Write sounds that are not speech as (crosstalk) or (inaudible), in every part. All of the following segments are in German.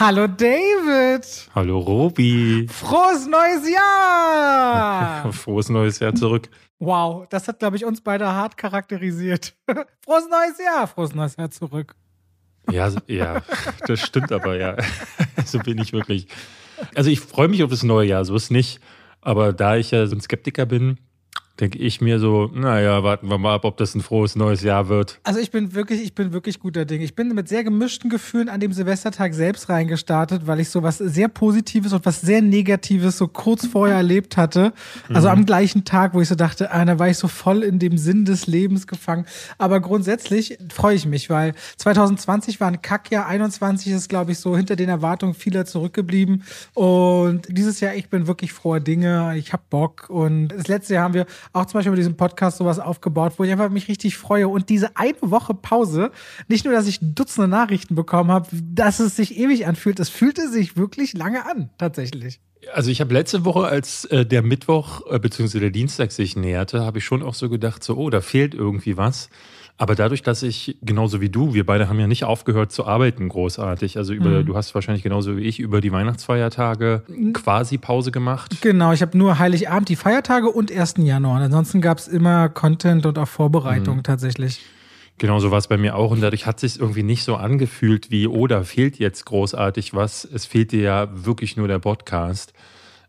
Hallo David. Hallo Robi. Frohes neues Jahr. (laughs) Frohes neues Jahr zurück. Wow, das hat, glaube ich, uns beide hart charakterisiert. (laughs) Frohes neues Jahr. Frohes neues Jahr zurück. Ja, ja, das stimmt aber, ja. (laughs) So bin ich wirklich. Also ich freue mich auf das neue Jahr, so ist nicht. Aber da ich ja so ein Skeptiker bin, denke ich mir so, naja, warten wir mal ab, ob das ein frohes neues Jahr wird. Also ich bin wirklich, ich bin wirklich guter Ding. Ich bin mit sehr gemischten Gefühlen an dem Silvestertag selbst reingestartet, weil ich so was sehr Positives und was sehr Negatives so kurz vorher erlebt hatte. Also mhm. am gleichen Tag, wo ich so dachte, ah, da war ich so voll in dem Sinn des Lebens gefangen. Aber grundsätzlich freue ich mich, weil 2020 war ein Kackjahr, 21 ist, glaube ich, so hinter den Erwartungen vieler zurückgeblieben. Und dieses Jahr, ich bin wirklich froher Dinge. Ich habe Bock. Und das letzte Jahr haben wir auch zum Beispiel mit diesem Podcast sowas aufgebaut, wo ich einfach mich richtig freue. Und diese eine Woche Pause, nicht nur, dass ich Dutzende Nachrichten bekommen habe, dass es sich ewig anfühlt, es fühlte sich wirklich lange an, tatsächlich. Also ich habe letzte Woche, als äh, der Mittwoch äh, bzw. der Dienstag sich näherte, habe ich schon auch so gedacht, so, oh, da fehlt irgendwie was. Aber dadurch, dass ich genauso wie du, wir beide haben ja nicht aufgehört zu arbeiten großartig. Also über, mhm. du hast wahrscheinlich genauso wie ich über die Weihnachtsfeiertage quasi Pause gemacht. Genau, ich habe nur Heiligabend, die Feiertage und 1. Januar. Ansonsten gab es immer Content und auch Vorbereitung mhm. tatsächlich. Genau so war es bei mir auch und dadurch hat sich irgendwie nicht so angefühlt wie, oh, da fehlt jetzt großartig was. Es fehlt dir ja wirklich nur der Podcast.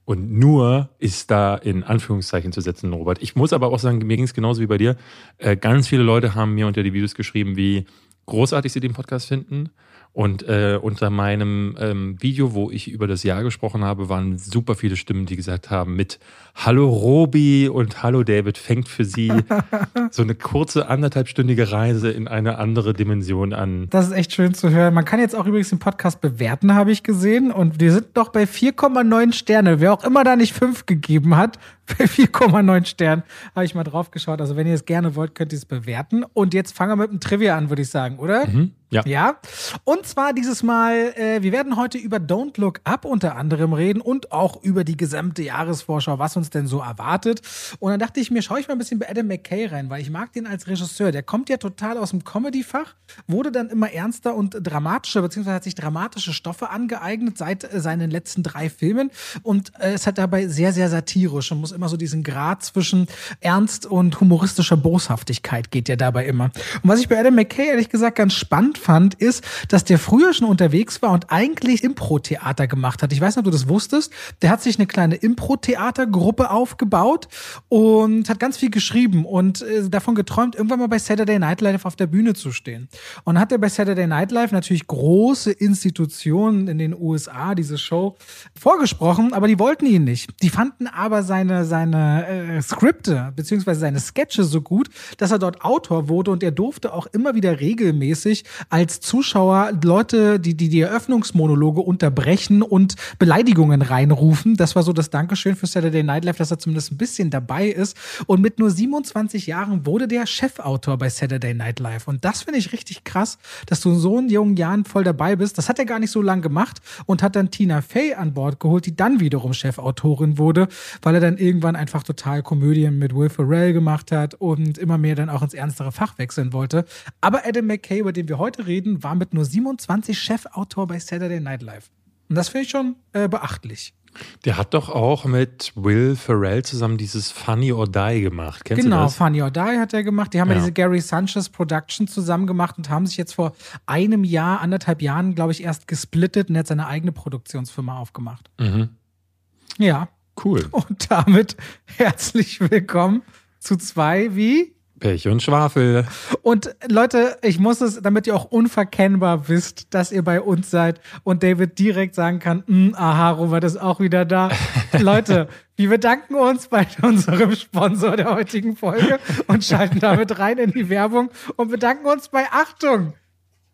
Und nur ist da in Anführungszeichen zu setzen, Robert. Ich muss aber auch sagen, mir ging es genauso wie bei dir. Äh, ganz viele Leute haben mir unter die Videos geschrieben, wie großartig sie den Podcast finden und äh, unter meinem ähm, Video, wo ich über das Jahr gesprochen habe, waren super viele Stimmen, die gesagt haben mit Hallo Robi und Hallo David fängt für sie (laughs) so eine kurze anderthalbstündige Reise in eine andere Dimension an. Das ist echt schön zu hören. Man kann jetzt auch übrigens den Podcast bewerten, habe ich gesehen. Und wir sind noch bei 4,9 Sterne. Wer auch immer da nicht 5 gegeben hat, (laughs) bei 4,9 Sternen habe ich mal drauf geschaut. Also wenn ihr es gerne wollt, könnt ihr es bewerten. Und jetzt fangen wir mit dem Trivia an, würde ich sagen, oder? Mhm. Ja. Ja. Und zwar dieses Mal, äh, wir werden heute über Don't Look Up unter anderem reden und auch über die gesamte Jahresvorschau, was uns denn so erwartet. Und dann dachte ich mir, schaue ich mal ein bisschen bei Adam McKay rein, weil ich mag den als Regisseur. Der kommt ja total aus dem Comedy-Fach, wurde dann immer ernster und dramatischer, beziehungsweise hat sich dramatische Stoffe angeeignet seit äh, seinen letzten drei Filmen. Und äh, es hat dabei sehr, sehr satirisch und muss immer so diesen Grad zwischen Ernst und humoristischer Boshaftigkeit geht ja dabei immer. Und was ich bei Adam McKay ehrlich gesagt ganz spannend fand, ist, dass der früher schon unterwegs war und eigentlich Impro-Theater gemacht hat. Ich weiß nicht, ob du das wusstest. Der hat sich eine kleine Impro-Theater-Gruppe aufgebaut und hat ganz viel geschrieben und äh, davon geträumt, irgendwann mal bei Saturday Night Live auf der Bühne zu stehen. Und hat er bei Saturday Night Live natürlich große Institutionen in den USA diese Show vorgesprochen, aber die wollten ihn nicht. Die fanden aber seine, seine äh, Skripte beziehungsweise seine Sketche so gut, dass er dort Autor wurde und er durfte auch immer wieder regelmäßig als Zuschauer Leute, die die, die Eröffnungsmonologe unterbrechen und Beleidigungen reinrufen. Das war so das Dankeschön für Saturday Night Live, dass er zumindest ein bisschen dabei ist. Und mit nur 27 Jahren wurde der Chefautor bei Saturday Night Live. Und das finde ich richtig krass, dass du in so jungen Jahren voll dabei bist. Das hat er gar nicht so lange gemacht und hat dann Tina Fey an Bord geholt, die dann wiederum Chefautorin wurde, weil er dann irgendwann einfach total Komödien mit Will Ferrell gemacht hat und immer mehr dann auch ins ernstere Fach wechseln wollte. Aber Adam McKay, über den wir heute reden, war mit nur 27 Chefautor bei Saturday Night Live. Und das finde ich schon äh, beachtlich. Der hat doch auch mit Will Ferrell zusammen dieses Funny or Die gemacht. Kennst genau, du das? Funny or Die hat er gemacht. Die haben ja, ja diese Gary Sanchez Production zusammen gemacht und haben sich jetzt vor einem Jahr, anderthalb Jahren, glaube ich, erst gesplittet und hat seine eigene Produktionsfirma aufgemacht. Mhm. Ja. Cool. Und damit herzlich willkommen zu zwei wie Pech und Schwafel. Und Leute, ich muss es, damit ihr auch unverkennbar wisst, dass ihr bei uns seid und David direkt sagen kann, hm, aha, Robert ist auch wieder da. (laughs) Leute, wir bedanken uns bei unserem Sponsor der heutigen Folge und schalten damit rein in die Werbung und bedanken uns bei Achtung,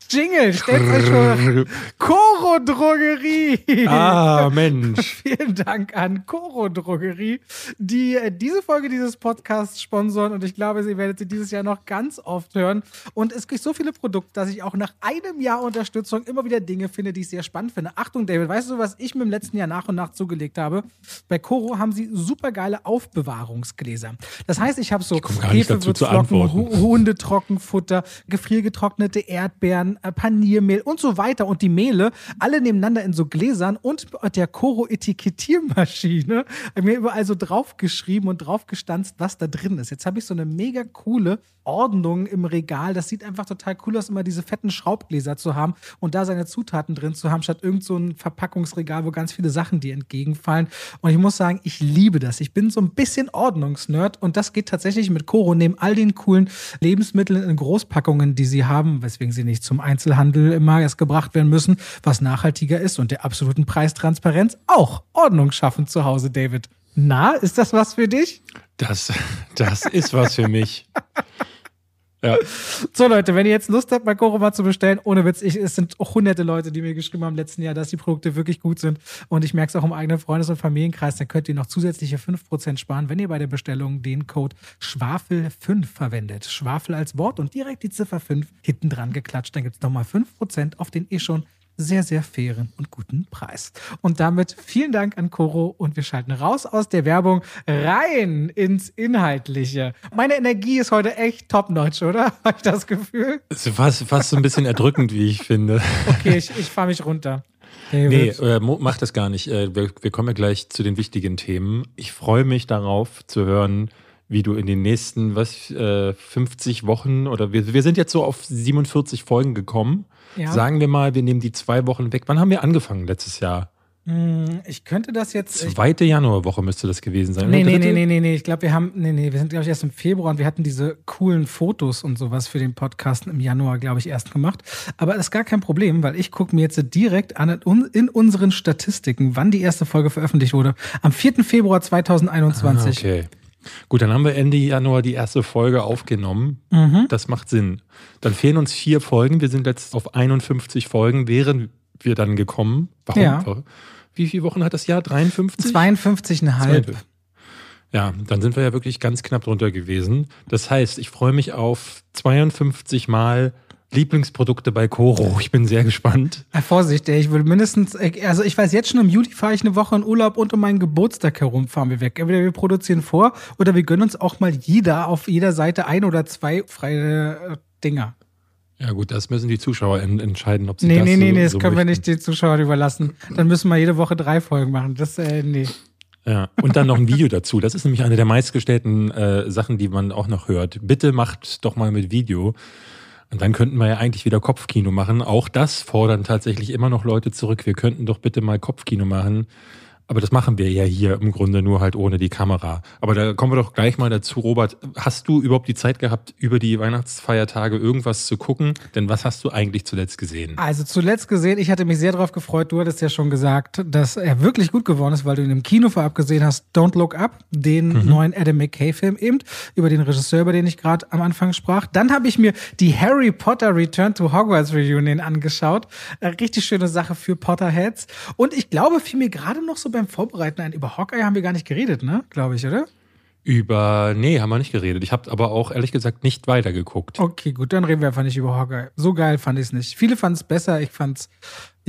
Jingle, stellt euch vor. Coro Drogerie. Ah, Mensch. (laughs) Vielen Dank an Coro Drogerie, die äh, diese Folge dieses Podcasts sponsoren und ich glaube, sie werdet sie dieses Jahr noch ganz oft hören. Und es gibt so viele Produkte, dass ich auch nach einem Jahr Unterstützung immer wieder Dinge finde, die ich sehr spannend finde. Achtung, David, weißt du, was ich mir im letzten Jahr nach und nach zugelegt habe? Bei Coro haben sie super geile Aufbewahrungsgläser. Das heißt, ich habe so Hefewürzflocken, Hundetrockenfutter, gefriergetrocknete Erdbeeren, äh, Paniermehl und so weiter und die Mehle alle nebeneinander in so Gläsern und der Koro Etikettiermaschine mir überall so draufgeschrieben und draufgestanzt, was da drin ist. Jetzt habe ich so eine mega coole Ordnung im Regal. Das sieht einfach total cool aus, immer diese fetten Schraubgläser zu haben und da seine Zutaten drin zu haben, statt irgend so ein Verpackungsregal, wo ganz viele Sachen dir entgegenfallen. Und ich muss sagen, ich liebe das. Ich bin so ein bisschen Ordnungsnerd und das geht tatsächlich mit Koro neben all den coolen Lebensmitteln in Großpackungen, die sie haben, weswegen sie nicht zum Einzelhandel immer erst gebracht werden müssen, was nachhaltiger ist und der absoluten Preistransparenz auch Ordnung schaffen zu Hause, David. Na, ist das was für dich? Das, das ist was für mich. (laughs) Ja. So, Leute, wenn ihr jetzt Lust habt, bei Koroma zu bestellen, ohne Witz, ich, es sind auch hunderte Leute, die mir geschrieben haben im letzten Jahr, dass die Produkte wirklich gut sind. Und ich merke es auch im eigenen Freundes- und Familienkreis, dann könnt ihr noch zusätzliche 5% sparen, wenn ihr bei der Bestellung den Code Schwafel5 verwendet. Schwafel als Wort und direkt die Ziffer 5 hinten dran geklatscht. Dann gibt es nochmal 5% auf den eh schon sehr, sehr fairen und guten Preis. Und damit vielen Dank an Coro und wir schalten raus aus der Werbung rein ins Inhaltliche. Meine Energie ist heute echt top-notch, oder? (laughs) Habe ich das Gefühl? Fast, fast so ein bisschen erdrückend, wie ich finde. (laughs) Okay, ich, ich fahre mich runter. David. Nee, äh, mach das gar nicht. Äh, wir, wir, kommen ja gleich zu den wichtigen Themen. Ich freue mich darauf zu hören, wie du in den nächsten, was, äh, 50 Wochen oder wir, wir sind jetzt so auf 47 Folgen gekommen. Ja. Sagen wir mal, wir nehmen die zwei Wochen weg. Wann haben wir angefangen letztes Jahr? Hm, ich könnte das jetzt. Zweite Januarwoche müsste das gewesen sein. Nee, nee, nee, nee, nee, nee. Ich glaube, wir haben, nee, nee, wir sind, glaube ich, erst im Februar und wir hatten diese coolen Fotos und sowas für den Podcast im Januar, glaube ich, erst gemacht. Aber das ist gar kein Problem, weil ich gucke mir jetzt direkt an in unseren Statistiken, wann die erste Folge veröffentlicht wurde. Am 4. Februar 2021. Ah, okay. Gut, dann haben wir Ende Januar die erste Folge aufgenommen. Mhm. Das macht Sinn. Dann fehlen uns vier Folgen. Wir sind jetzt auf 51 Folgen. Wären wir dann gekommen? Warum? Ja. Wie viele Wochen hat das Jahr? 53? 52,5. Ja, dann sind wir ja wirklich ganz knapp drunter gewesen. Das heißt, ich freue mich auf 52 Mal Lieblingsprodukte bei Koro. Ich bin sehr gespannt. Ja, Vorsicht, ey, ich will mindestens, also ich weiß jetzt schon, im Juli fahre ich eine Woche in Urlaub und um meinen Geburtstag herum fahren wir weg. Entweder wir produzieren vor oder wir gönnen uns auch mal jeder auf jeder Seite ein oder zwei freie äh, Dinger. Ja gut, das müssen die Zuschauer entscheiden, ob sie nee, das Nee, nee, nee, nee, das so können möchten. wir nicht den Zuschauern überlassen. Dann müssen wir jede Woche drei Folgen machen. Das, äh, nee. Ja, und dann noch ein Video dazu. Das ist nämlich eine der meistgestellten äh, Sachen, die man auch noch hört. Bitte macht doch mal mit Video. Und dann könnten wir ja eigentlich wieder Kopfkino machen. Auch das fordern tatsächlich immer noch Leute zurück. Wir könnten doch bitte mal Kopfkino machen. Aber das machen wir ja hier im Grunde nur halt ohne die Kamera. Aber da kommen wir doch gleich mal dazu, Robert. Hast du überhaupt die Zeit gehabt, über die Weihnachtsfeiertage irgendwas zu gucken? Denn was hast du eigentlich zuletzt gesehen? Also zuletzt gesehen, ich hatte mich sehr darauf gefreut. Du hattest ja schon gesagt, dass er wirklich gut geworden ist, weil du ihn im Kino vorab gesehen hast. Don't Look Up, den mhm. neuen Adam McKay-Film eben, über den Regisseur, über den ich gerade am Anfang sprach. Dann habe ich mir die Harry Potter Return to Hogwarts Reunion angeschaut. Eine richtig schöne Sache für Potterheads. Und ich glaube, fiel mir gerade noch so beim Vorbereiten ein. Über Hawkeye haben wir gar nicht geredet, ne? Glaube ich, oder? Über, nee, haben wir nicht geredet. Ich habe aber auch ehrlich gesagt nicht weitergeguckt. Okay, gut, dann reden wir einfach nicht über Hawkeye. So geil fand ich es nicht. Viele fanden es besser, ich fand es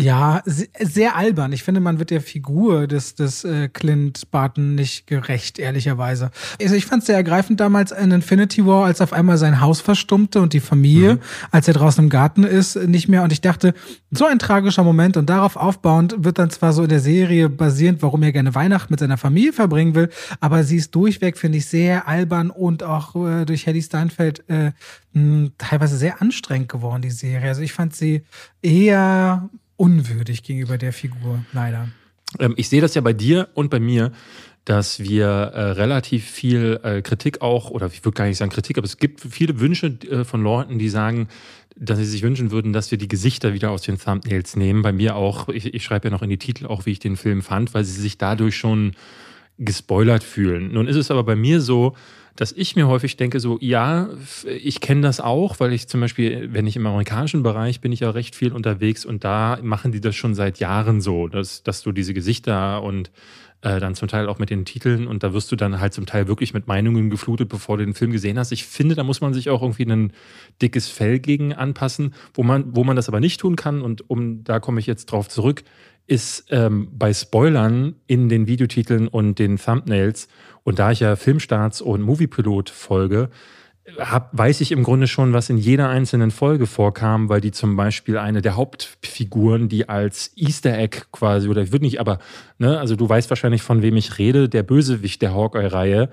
ja, sehr albern. Ich finde, man wird der Figur des, des äh, Clint Barton nicht gerecht, ehrlicherweise. Also ich fand es sehr ergreifend damals in Infinity War, als auf einmal sein Haus verstummte und die Familie, mhm. als er draußen im Garten ist, nicht mehr. Und ich dachte, so ein tragischer Moment und darauf aufbauend wird dann zwar so in der Serie basierend, warum er gerne Weihnachten mit seiner Familie verbringen will, aber sie ist durchweg, finde ich, sehr albern und auch äh, durch Hedy Steinfeld äh, mh, teilweise sehr anstrengend geworden, die Serie. Also ich fand sie eher unwürdig gegenüber der Figur, leider. Ähm, ich sehe das ja bei dir und bei mir, dass wir äh, relativ viel äh, Kritik auch, oder ich würde gar nicht sagen Kritik, aber es gibt viele Wünsche äh, von Leuten, die sagen, dass sie sich wünschen würden, dass wir die Gesichter wieder aus den Thumbnails nehmen. Bei mir auch, ich, ich schreibe ja noch in die Titel auch, wie ich den Film fand, weil sie sich dadurch schon gespoilert fühlen. Nun ist es aber bei mir so, dass ich mir häufig denke, so, ja, ich kenne das auch, weil ich zum Beispiel, wenn ich im amerikanischen Bereich bin, ich ja recht viel unterwegs und da machen die das schon seit Jahren so, dass, dass du diese Gesichter und äh, dann zum Teil auch mit den Titeln und da wirst du dann halt zum Teil wirklich mit Meinungen geflutet, bevor du den Film gesehen hast. Ich finde, da muss man sich auch irgendwie ein dickes Fell gegen anpassen, wo man, wo man das aber nicht tun kann und um, da komme ich jetzt drauf zurück, ist ähm, bei Spoilern in den Videotiteln und den Thumbnails und da ich ja Filmstarts und Moviepilot folge, hab, weiß ich im Grunde schon, was in jeder einzelnen Folge vorkam, weil die zum Beispiel eine der Hauptfiguren, die als Easter Egg quasi, oder ich würde nicht, aber, ne, also du weißt wahrscheinlich, von wem ich rede, der Bösewicht der Hawkeye-Reihe,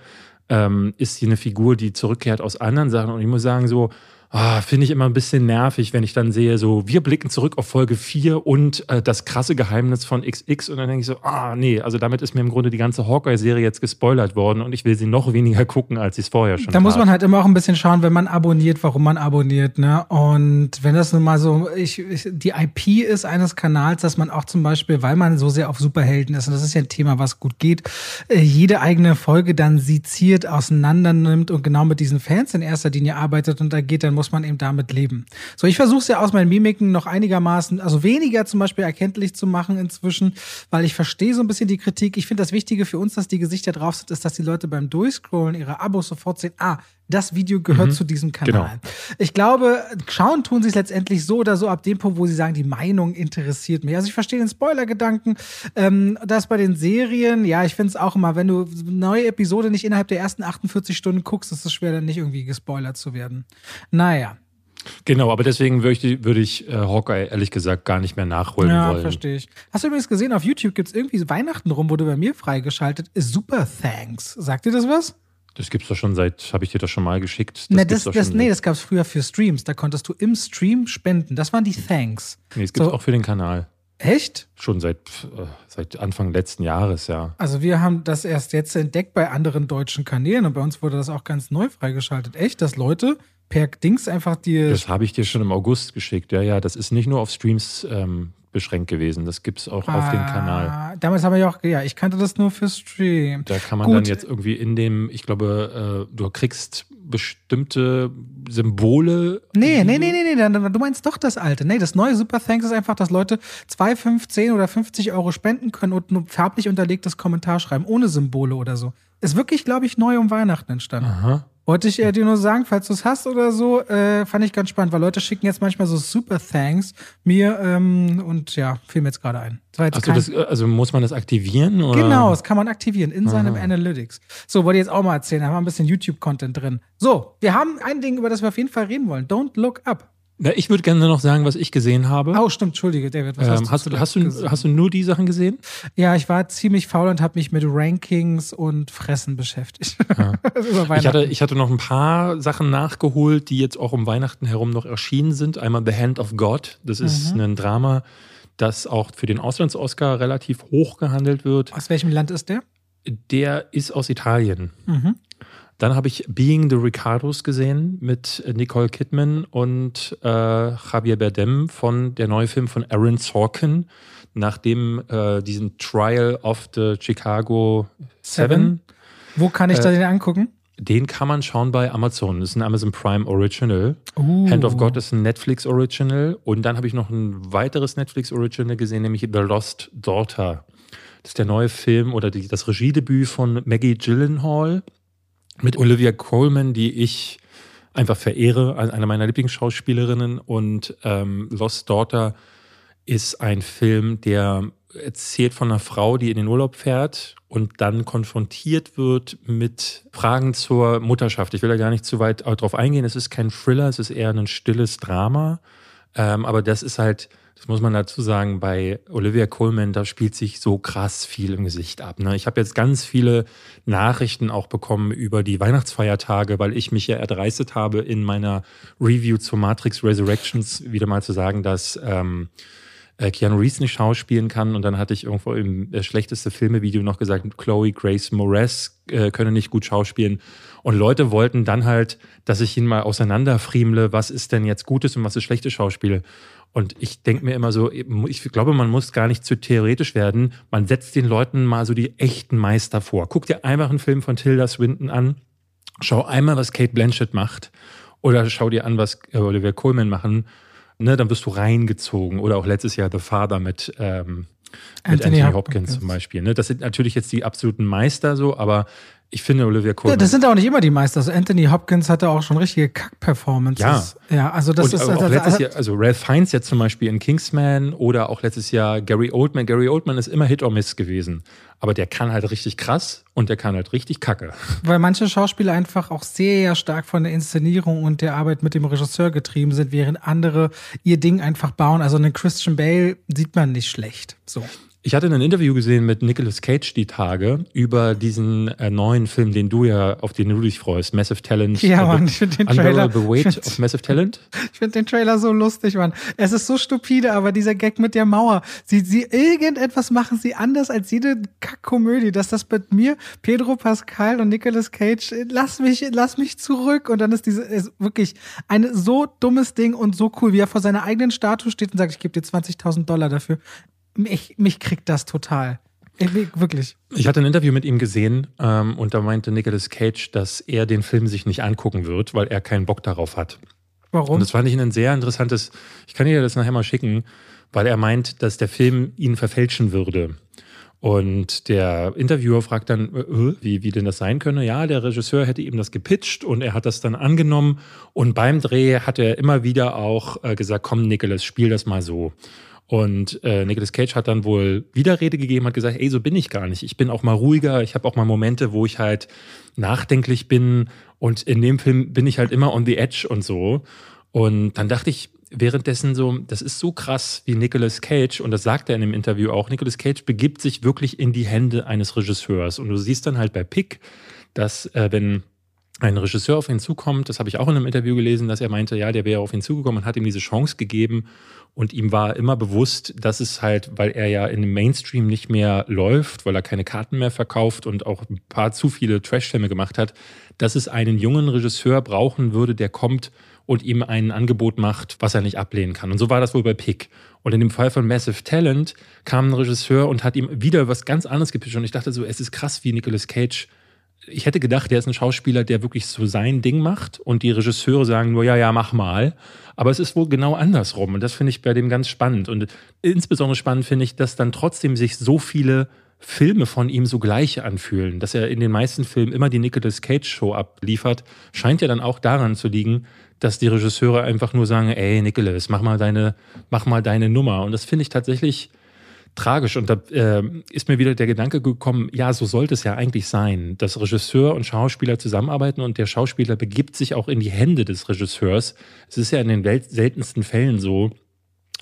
ähm, ist hier eine Figur, die zurückkehrt aus anderen Sachen. Und ich muss sagen, so, Ah, Finde ich immer ein bisschen nervig, wenn ich dann sehe, so, wir blicken zurück auf Folge 4 und äh, das krasse Geheimnis von XX und dann denke ich so, ah, nee, also damit ist mir im Grunde die ganze Hawkeye-Serie jetzt gespoilert worden und ich will sie noch weniger (laughs) gucken, als ich es vorher schon Da muss man halt immer auch ein bisschen schauen, wenn man abonniert, warum man abonniert, ne? Und wenn das nun mal so, ich, ich, die IP ist eines Kanals, dass man auch zum Beispiel, weil man so sehr auf Superhelden ist, und das ist ja ein Thema, was gut geht, äh, jede eigene Folge dann seziert, auseinander nimmt und genau mit diesen Fans in erster Linie arbeitet und da geht, dann muss muss man eben damit leben. So, ich versuche es ja aus meinen Mimiken noch einigermaßen, also weniger zum Beispiel erkenntlich zu machen inzwischen, weil ich verstehe so ein bisschen die Kritik. Ich finde das Wichtige für uns, dass die Gesichter drauf sind, ist, dass die Leute beim Durchscrollen ihre Abos sofort sehen, ah, das Video gehört mhm. zu diesem Kanal. Genau. Ich glaube, schauen tun sie es letztendlich so oder so ab dem Punkt, wo sie sagen, die Meinung interessiert mich. Also ich verstehe den Spoiler-Gedanken. Ähm, das bei den Serien, ja, ich finde es auch immer, wenn du eine neue Episode nicht innerhalb der ersten 48 Stunden guckst, ist es schwer, dann nicht irgendwie gespoilert zu werden. Naja. Genau, aber deswegen würde ich, würde ich äh, Hawkeye ehrlich gesagt gar nicht mehr nachholen ja, wollen. Ja, verstehe ich. Hast du übrigens gesehen, auf YouTube gibt es irgendwie Weihnachten rum, wurde bei mir freigeschaltet, Super Thanks. Sagt dir das was? Das gibt's doch schon seit, habe ich dir das schon mal geschickt? Das nee, das, das, nee, das gab's früher für Streams. Da konntest du im Stream spenden. Das waren die Thanks. Nee, es gibt's so. auch für den Kanal. Echt? Schon seit, äh, seit Anfang letzten Jahres, ja. Also wir haben das erst jetzt entdeckt bei anderen deutschen Kanälen und bei uns wurde das auch ganz neu freigeschaltet. Echt, dass Leute per Dings einfach die. Das habe ich dir schon im August geschickt, ja, ja. Das ist nicht nur auf Streams ähm, beschränkt gewesen. Das gibt es auch ah, auf dem Kanal. Ah, damals habe ich auch, ja, ich kannte das nur für Stream. Da kann man Gut. dann jetzt irgendwie in dem, ich glaube, äh, du kriegst bestimmte Symbole. Nee, nee, nee, nee, nee, du meinst doch das alte. Nee, das neue Super Thanks ist einfach, dass Leute 2, 5, 10 oder 50 Euro spenden können und ein farblich unterlegtes Kommentar schreiben, ohne Symbole oder so. Ist wirklich, glaube ich, neu um Weihnachten entstanden. Aha. Wollte ich äh, dir nur sagen, falls du es hast oder so, äh, fand ich ganz spannend, weil Leute schicken jetzt manchmal so Super Thanks mir ähm, und ja, fiel mir jetzt gerade ein. Also, das, also, muss man das aktivieren? Oder? Genau, das kann man aktivieren in Aha. seinem Analytics. So, wollte ich jetzt auch mal erzählen, da haben wir ein bisschen YouTube-Content drin. So, wir haben ein Ding, über das wir auf jeden Fall reden wollen. Don't look up. Na, ich würde gerne noch sagen, was ich gesehen habe. Oh, stimmt, Entschuldige, David. Was ähm, hast, du, hast, du, hast du nur die Sachen gesehen? Ja, ich war ziemlich faul und habe mich mit Rankings und Fressen beschäftigt. (laughs) Ja. ich, hatte, ich hatte noch ein paar Sachen nachgeholt, die jetzt auch um Weihnachten herum noch erschienen sind. Einmal The Hand of God. Das ist mhm. ein Drama, das auch für den Auslands-Oscar relativ hoch gehandelt wird. Aus welchem Land ist der? Der ist aus Italien. Mhm. Dann habe ich Being the Ricardos gesehen mit Nicole Kidman und äh, Javier Bardem von der neue Film von Aaron Sorkin, nachdem äh, diesen Trial of the Chicago Seven. Wo kann ich äh, da den angucken? Den kann man schauen bei Amazon. Das ist ein Amazon Prime Original. Uh. Hand of God ist ein Netflix Original. Und dann habe ich noch ein weiteres Netflix Original gesehen, nämlich The Lost Daughter. Das ist der neue Film oder die, das Regiedebüt von Maggie Gyllenhaal mit Olivia Colman, die ich einfach verehre, eine meiner Lieblingsschauspielerinnen. Und ähm, Lost Daughter ist ein Film, der erzählt von einer Frau, die in den Urlaub fährt und dann konfrontiert wird mit Fragen zur Mutterschaft. Ich will da gar nicht zu weit darauf eingehen. Es ist kein Thriller, es ist eher ein stilles Drama. Ähm, aber das ist halt das muss man dazu sagen, bei Olivia Coleman, da spielt sich so krass viel im Gesicht ab. Ne? Ich habe jetzt ganz viele Nachrichten auch bekommen über die Weihnachtsfeiertage, weil ich mich ja erdreistet habe, in meiner Review zu Matrix Resurrections wieder mal zu sagen, dass ähm, äh, Keanu Reeves nicht schauspielen kann. Und dann hatte ich irgendwo im das schlechteste Filmevideo noch gesagt, Chloe Grace Moretz äh, könne nicht gut schauspielen. Und Leute wollten dann halt, dass ich ihn mal auseinanderfriemle, was ist denn jetzt gutes und was ist schlechtes Schauspiel. Und ich denke mir immer so, ich glaube, man muss gar nicht zu theoretisch werden. Man setzt den Leuten mal so die echten Meister vor. Guck dir einfach einen Film von Tilda Swinton an. Schau einmal, was Kate Blanchett macht. Oder schau dir an, was äh, Oliver Coleman machen. Ne, dann wirst du reingezogen. Oder auch letztes Jahr The Father mit, ähm, Anthony, mit Anthony Hopkins, Hopkins zum Beispiel. Ne? Das sind natürlich jetzt die absoluten Meister so, aber ich finde Olivia Colman. Ja, das sind auch nicht immer die Meister. Also Anthony Hopkins hatte auch schon richtige Kack-Performances. Ja. ja, also das und ist auch also, letztes Jahr, also Ralph Fiennes jetzt zum Beispiel in Kingsman oder auch letztes Jahr Gary Oldman. Gary Oldman ist immer Hit or Miss gewesen, aber der kann halt richtig krass und der kann halt richtig Kacke. (laughs) Weil manche Schauspieler einfach auch sehr stark von der Inszenierung und der Arbeit mit dem Regisseur getrieben sind, während andere ihr Ding einfach bauen. Also einen Christian Bale sieht man nicht schlecht. So. Ich hatte ein Interview gesehen mit Nicolas Cage die Tage über diesen äh, neuen Film, den du ja, auf den du dich freust, Massive Talent. Ja, äh, Mann, ich finde den Trailer. The Weight of Massive Talent. Ich finde den Trailer so lustig, Mann. Es ist so stupide, aber dieser Gag mit der Mauer. Sie, sie, irgendetwas machen sie anders als jede Kackkomödie, dass das mit mir, Pedro Pascal und Nicolas Cage, lass mich, lass mich zurück. Und dann ist diese, ist wirklich ein so dummes Ding und so cool, wie er vor seiner eigenen Statue steht und sagt, ich gebe dir 20.000 Dollar dafür mich, mich kriegt das total. Ich, wirklich. Ich hatte ein Interview mit ihm gesehen ähm, und da meinte Nicolas Cage, dass er den Film sich nicht angucken wird, weil er keinen Bock darauf hat. Warum? Und das fand ich ein sehr interessantes, ich kann dir das nachher mal schicken, weil er meint, dass der Film ihn verfälschen würde. Und der Interviewer fragt dann, äh, äh, wie, wie denn das sein könne. Ja, der Regisseur hätte ihm das gepitcht und er hat das dann angenommen. Und beim Dreh hat er immer wieder auch äh, gesagt, komm, Nicholas, spiel das mal so. Und äh, Nicolas Cage hat dann wohl Widerrede gegeben, hat gesagt, ey, so bin ich gar nicht. Ich bin auch mal ruhiger. Ich habe auch mal Momente, wo ich halt nachdenklich bin. Und in dem Film bin ich halt immer on the edge und so. Und dann dachte ich währenddessen so, das ist so krass wie Nicolas Cage. Und das sagt er in dem Interview auch. Nicolas Cage begibt sich wirklich in die Hände eines Regisseurs. Und du siehst dann halt bei Pick, dass äh, wenn ein Regisseur auf ihn zukommt, das habe ich auch in einem Interview gelesen, dass er meinte, ja, der wäre auf ihn zugekommen und hat ihm diese Chance gegeben und ihm war immer bewusst, dass es halt, weil er ja in dem Mainstream nicht mehr läuft, weil er keine Karten mehr verkauft und auch ein paar zu viele Trash-Filme gemacht hat, dass es einen jungen Regisseur brauchen würde, der kommt und ihm ein Angebot macht, was er nicht ablehnen kann. Und so war das wohl bei Pick. Und in dem Fall von Massive Talent kam ein Regisseur und hat ihm wieder was ganz anderes gepitcht. Und ich dachte so, es ist krass, wie Nicolas Cage ich hätte gedacht, der ist ein Schauspieler, der wirklich so sein Ding macht und die Regisseure sagen nur, ja, ja, mach mal. Aber es ist wohl genau andersrum und das finde ich bei dem ganz spannend. Und insbesondere spannend finde ich, dass dann trotzdem sich so viele Filme von ihm so gleich anfühlen. Dass er in den meisten Filmen immer die Nicolas Cage Show abliefert, scheint ja dann auch daran zu liegen, dass die Regisseure einfach nur sagen, ey Nicolas, mach mal deine, mach mal deine Nummer. Und das finde ich tatsächlich tragisch. Und da äh, ist mir wieder der Gedanke gekommen, ja, so sollte es ja eigentlich sein, dass Regisseur und Schauspieler zusammenarbeiten und der Schauspieler begibt sich auch in die Hände des Regisseurs. Es ist ja in den seltensten Fällen so,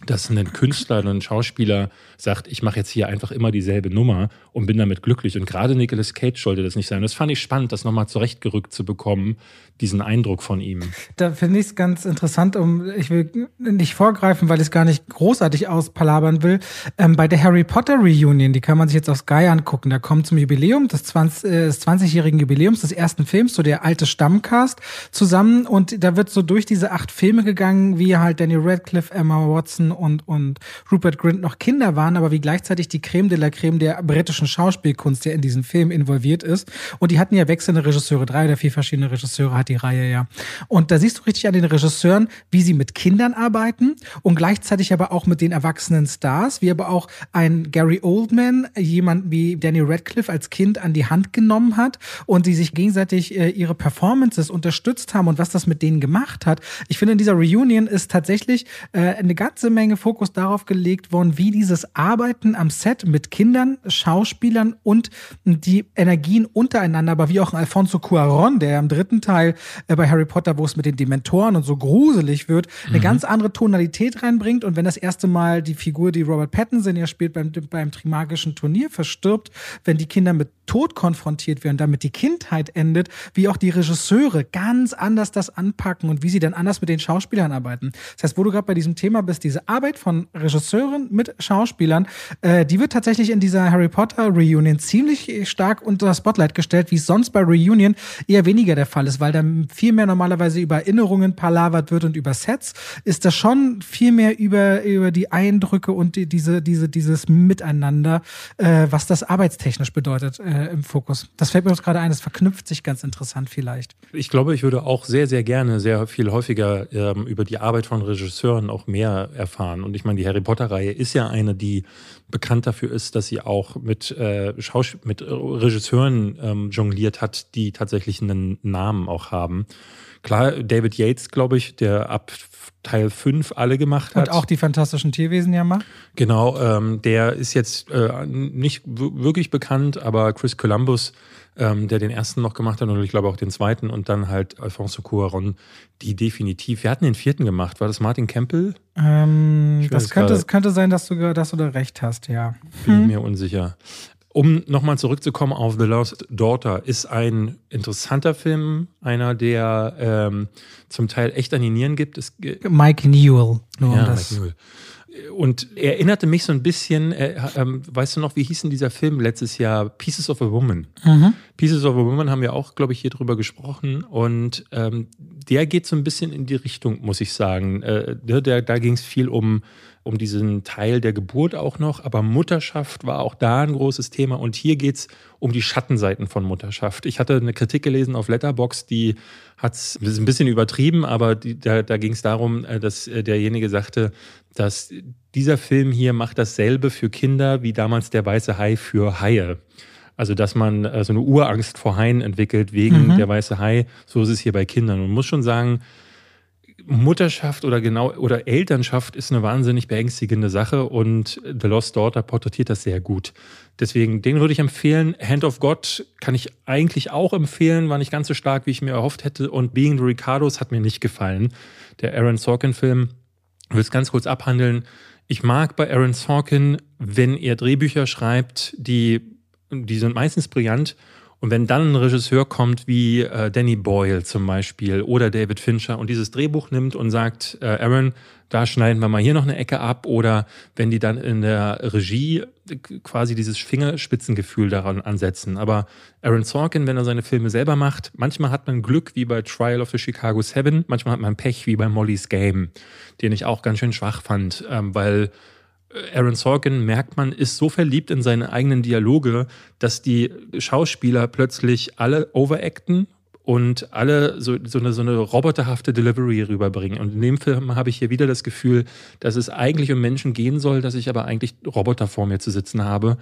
dass ein Künstler oder ein Schauspieler sagt, ich mache jetzt hier einfach immer dieselbe Nummer und bin damit glücklich. Und gerade Nicolas Cage sollte das nicht sein. Das fand ich spannend, das nochmal zurechtgerückt zu bekommen, diesen Eindruck von ihm. Da finde ich es ganz interessant, um ich will nicht vorgreifen, weil ich es gar nicht großartig auspalabern will. Ähm, bei der Harry Potter Reunion, die kann man sich jetzt auf Sky angucken. Da kommt zum Jubiläum des, 20, äh, des 20-jährigen Jubiläums des ersten Films, so der alte Stammcast zusammen. Und da wird so durch diese acht Filme gegangen, wie halt Daniel Radcliffe, Emma Watson und, und Rupert Grint noch Kinder waren, aber wie gleichzeitig die Creme de la Creme der britischen Schauspielkunst, der in diesen Film involviert ist. Und die hatten ja wechselnde Regisseure, drei oder vier verschiedene Regisseure hat die Reihe ja. Und da siehst du richtig an den Regisseuren, wie sie mit Kindern arbeiten und gleichzeitig aber auch mit den erwachsenen Stars, wie aber auch ein Gary Oldman, jemand wie Daniel Radcliffe als Kind an die Hand genommen hat und sie sich gegenseitig äh, ihre Performances unterstützt haben und was das mit denen gemacht hat. Ich finde, in dieser Reunion ist tatsächlich äh, eine ganze Menge Fokus darauf gelegt worden, wie dieses Arbeiten am Set mit Kindern, Schauspielern und die Energien untereinander, aber wie auch ein Alfonso Cuaron, der im dritten Teil äh, bei Harry Potter, wo es mit den Dementoren und so gruselig wird, eine mhm. ganz andere Tonalität reinbringt. Und wenn das erste Mal die Figur, die Robert Pattinson ja spielt, beim, beim Trimagischen Turnier verstirbt, wenn die Kinder mit Tod konfrontiert werden, damit die Kindheit endet, wie auch die Regisseure ganz anders das anpacken und wie sie dann anders mit den Schauspielern arbeiten. Das heißt, wo du gerade bei diesem Thema bist, diese Arbeit von Regisseuren mit Schauspielern, äh, die wird tatsächlich in dieser Harry Potter Reunion ziemlich stark unter Spotlight gestellt, wie es sonst bei Reunion eher weniger der Fall ist, weil da viel mehr normalerweise über Erinnerungen palavert wird und über Sets, ist das schon viel mehr über, über die Eindrücke und die, diese, diese, dieses Miteinander, äh, was das arbeitstechnisch bedeutet. Äh, äh, im Fokus. Das fällt mir uns gerade ein, das verknüpft sich ganz interessant vielleicht. Ich glaube, ich würde auch sehr, sehr gerne sehr viel häufiger ähm, über die Arbeit von Regisseuren auch mehr erfahren. Und ich meine, die Harry Potter-Reihe ist ja eine, die bekannt dafür ist, dass sie auch mit, äh, Schaus mit Regisseuren ähm, jongliert hat, die tatsächlich einen Namen auch haben. Klar, David Yates, glaube ich, der ab Teil 5 alle gemacht hat. Und auch die fantastischen Tierwesen ja macht. Genau, ähm, der ist jetzt äh, nicht wirklich bekannt, aber Chris Columbus, ähm, der den ersten noch gemacht hat und ich glaube auch den zweiten und dann halt Alfonso Cuaron, die definitiv. Wir hatten den vierten gemacht. War das Martin Campbell? Ähm, das könnte, könnte sein, dass du, dass du da recht hast, ja. Bin hm. mir unsicher. Um nochmal zurückzukommen auf The Lost Daughter, ist ein interessanter Film, einer, der ähm, zum Teil echt an die Nieren gibt. Es, Mike Newell. Nur ja. Mike Newell. Und er erinnerte mich so ein bisschen, äh, ähm, weißt du noch, wie hieß denn dieser Film letztes Jahr? Pieces of a Woman. Mhm. Pieces of a Woman haben wir auch, glaube ich, hier drüber gesprochen. Und ähm, der geht so ein bisschen in die Richtung, muss ich sagen. Äh, da da ging es viel um um diesen Teil der Geburt auch noch, aber Mutterschaft war auch da ein großes Thema und hier geht es um die Schattenseiten von Mutterschaft. Ich hatte eine Kritik gelesen auf Letterbox, die hat es ein bisschen übertrieben, aber die, da, da ging es darum, äh, dass äh, derjenige sagte, dass dieser Film hier macht dasselbe für Kinder wie damals der weiße Hai für Haie. Also, dass man äh, so eine Urangst vor Haien entwickelt wegen mhm. der weiße Hai. So ist es hier bei Kindern. Und man muss schon sagen, Mutterschaft oder genau oder Elternschaft ist eine wahnsinnig beängstigende Sache und The Lost Daughter porträtiert das sehr gut. Deswegen, den würde ich empfehlen. Hand of God kann ich eigentlich auch empfehlen, war nicht ganz so stark, wie ich mir erhofft hätte. Und Being the Ricardos hat mir nicht gefallen. Der Aaron Sorkin-Film. Ich will es ganz kurz abhandeln. Ich mag bei Aaron Sorkin, wenn er Drehbücher schreibt, die, die sind meistens brillant und wenn dann ein Regisseur kommt wie äh, Danny Boyle zum Beispiel oder David Fincher und dieses Drehbuch nimmt und sagt, äh, Aaron, da schneiden wir mal hier noch eine Ecke ab oder wenn die dann in der Regie quasi dieses Fingerspitzengefühl daran ansetzen. Aber Aaron Sorkin, wenn er seine Filme selber macht, manchmal hat man Glück wie bei Trial of the Chicago Seven, manchmal hat man Pech wie bei Molly's Game, den ich auch ganz schön schwach fand, ähm, weil Aaron Sorkin, merkt man, ist so verliebt in seine eigenen Dialoge, dass die Schauspieler plötzlich alle overacten und alle so, so, eine, so eine roboterhafte Delivery rüberbringen. Und in dem Film habe ich hier wieder das Gefühl, dass es eigentlich um Menschen gehen soll, dass ich aber eigentlich Roboter vor mir zu sitzen habe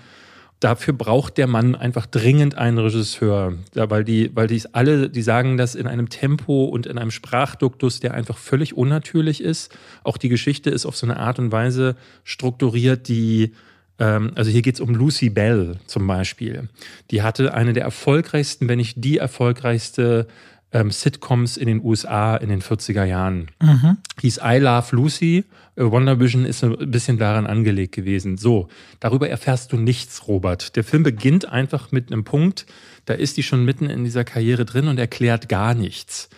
dafür braucht der Mann einfach dringend einen Regisseur, ja, weil die, weil die alle, die sagen das in einem Tempo und in einem Sprachduktus, der einfach völlig unnatürlich ist. Auch die Geschichte ist auf so eine Art und Weise strukturiert, die ähm, also hier geht es um Lucy Bell zum Beispiel. Die hatte eine der erfolgreichsten, wenn nicht die erfolgreichste ähm, Sitcoms in den USA in den 40er Jahren. Mhm. Hieß I Love Lucy. Äh, Wonder Vision ist ein bisschen daran angelegt gewesen. So, darüber erfährst du nichts, Robert. Der Film beginnt einfach mit einem Punkt, da ist die schon mitten in dieser Karriere drin und erklärt gar nichts.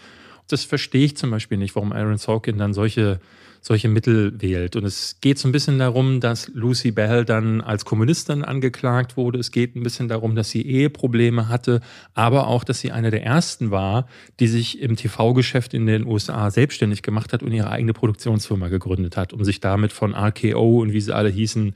Das verstehe ich zum Beispiel nicht, warum Aaron Sorkin dann solche solche Mittel wählt. Und es geht so ein bisschen darum, dass Lucy Bell dann als Kommunistin angeklagt wurde. Es geht ein bisschen darum, dass sie Eheprobleme hatte, aber auch, dass sie eine der ersten war, die sich im TV-Geschäft in den USA selbstständig gemacht hat und ihre eigene Produktionsfirma gegründet hat, um sich damit von RKO und wie sie alle hießen,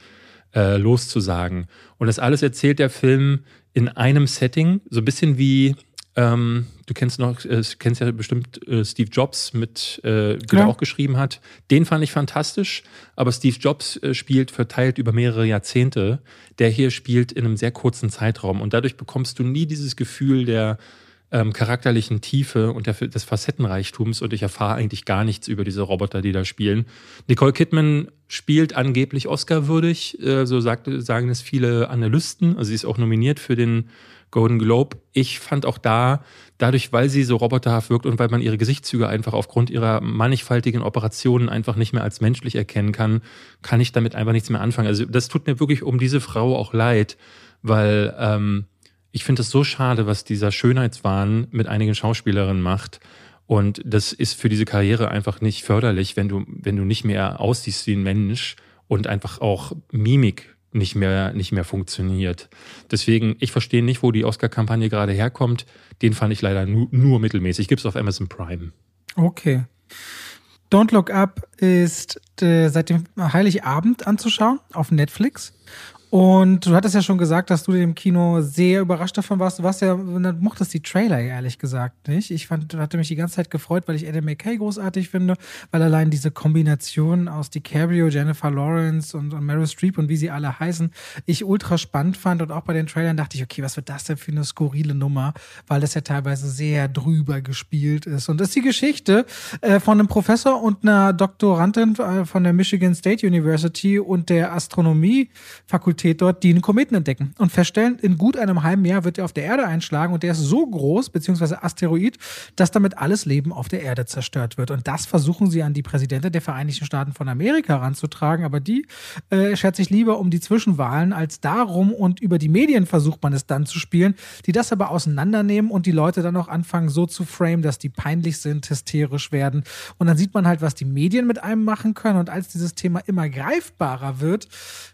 äh, loszusagen. Und das alles erzählt der Film in einem Setting, so ein bisschen wie ähm, du kennst noch, äh, kennst ja bestimmt äh, Steve Jobs mit, äh, der ja. auch geschrieben hat. Den fand ich fantastisch, aber Steve Jobs äh, spielt verteilt über mehrere Jahrzehnte. Der hier spielt in einem sehr kurzen Zeitraum und dadurch bekommst du nie dieses Gefühl der ähm, charakterlichen Tiefe und der, des Facettenreichtums und ich erfahre eigentlich gar nichts über diese Roboter, die da spielen. Nicole Kidman spielt angeblich Oscar-würdig, äh, so sagt, sagen es viele Analysten. Also sie ist auch nominiert für den Golden Globe. Ich fand auch da, dadurch, weil sie so roboterhaft wirkt und weil man ihre Gesichtszüge einfach aufgrund ihrer mannigfaltigen Operationen einfach nicht mehr als menschlich erkennen kann, kann ich damit einfach nichts mehr anfangen. Also das tut mir wirklich um diese Frau auch leid, weil ähm, ich finde es so schade, was dieser Schönheitswahn mit einigen Schauspielerinnen macht. Und das ist für diese Karriere einfach nicht förderlich, wenn du, wenn du nicht mehr aussiehst wie ein Mensch und einfach auch Mimik nicht mehr, nicht mehr funktioniert. Deswegen, ich verstehe nicht, wo die Oscar-Kampagne gerade herkommt. Den fand ich leider nur, nur mittelmäßig. Gibt es auf Amazon Prime. Okay. Don't Look Up ist äh, seit dem Heiligabend anzuschauen auf Netflix. Und du hattest ja schon gesagt, dass du im Kino sehr überrascht davon warst. Du warst ja, du mochtest die Trailer ehrlich gesagt nicht. Ich fand, hatte mich die ganze Zeit gefreut, weil ich Adam McKay großartig finde, weil allein diese Kombination aus DiCaprio, Jennifer Lawrence und, und Meryl Streep und wie sie alle heißen, ich ultra spannend fand. Und auch bei den Trailern dachte ich, okay, was wird das denn für eine skurrile Nummer? Weil das ja teilweise sehr drüber gespielt ist. Und das ist die Geschichte äh, von einem Professor und einer Doktorandin äh, von der Michigan State University und der Astronomiefakultät Fakultät dort, die einen Kometen entdecken und feststellen, in gut einem halben Jahr wird er auf der Erde einschlagen und der ist so groß, beziehungsweise Asteroid, dass damit alles Leben auf der Erde zerstört wird. Und das versuchen sie an die Präsidentin der Vereinigten Staaten von Amerika ranzutragen, aber die äh, schert sich lieber um die Zwischenwahlen als darum und über die Medien versucht man es dann zu spielen, die das aber auseinandernehmen und die Leute dann auch anfangen so zu framen, dass die peinlich sind, hysterisch werden. Und dann sieht man halt, was die Medien mit einem machen können und als dieses Thema immer greifbarer wird,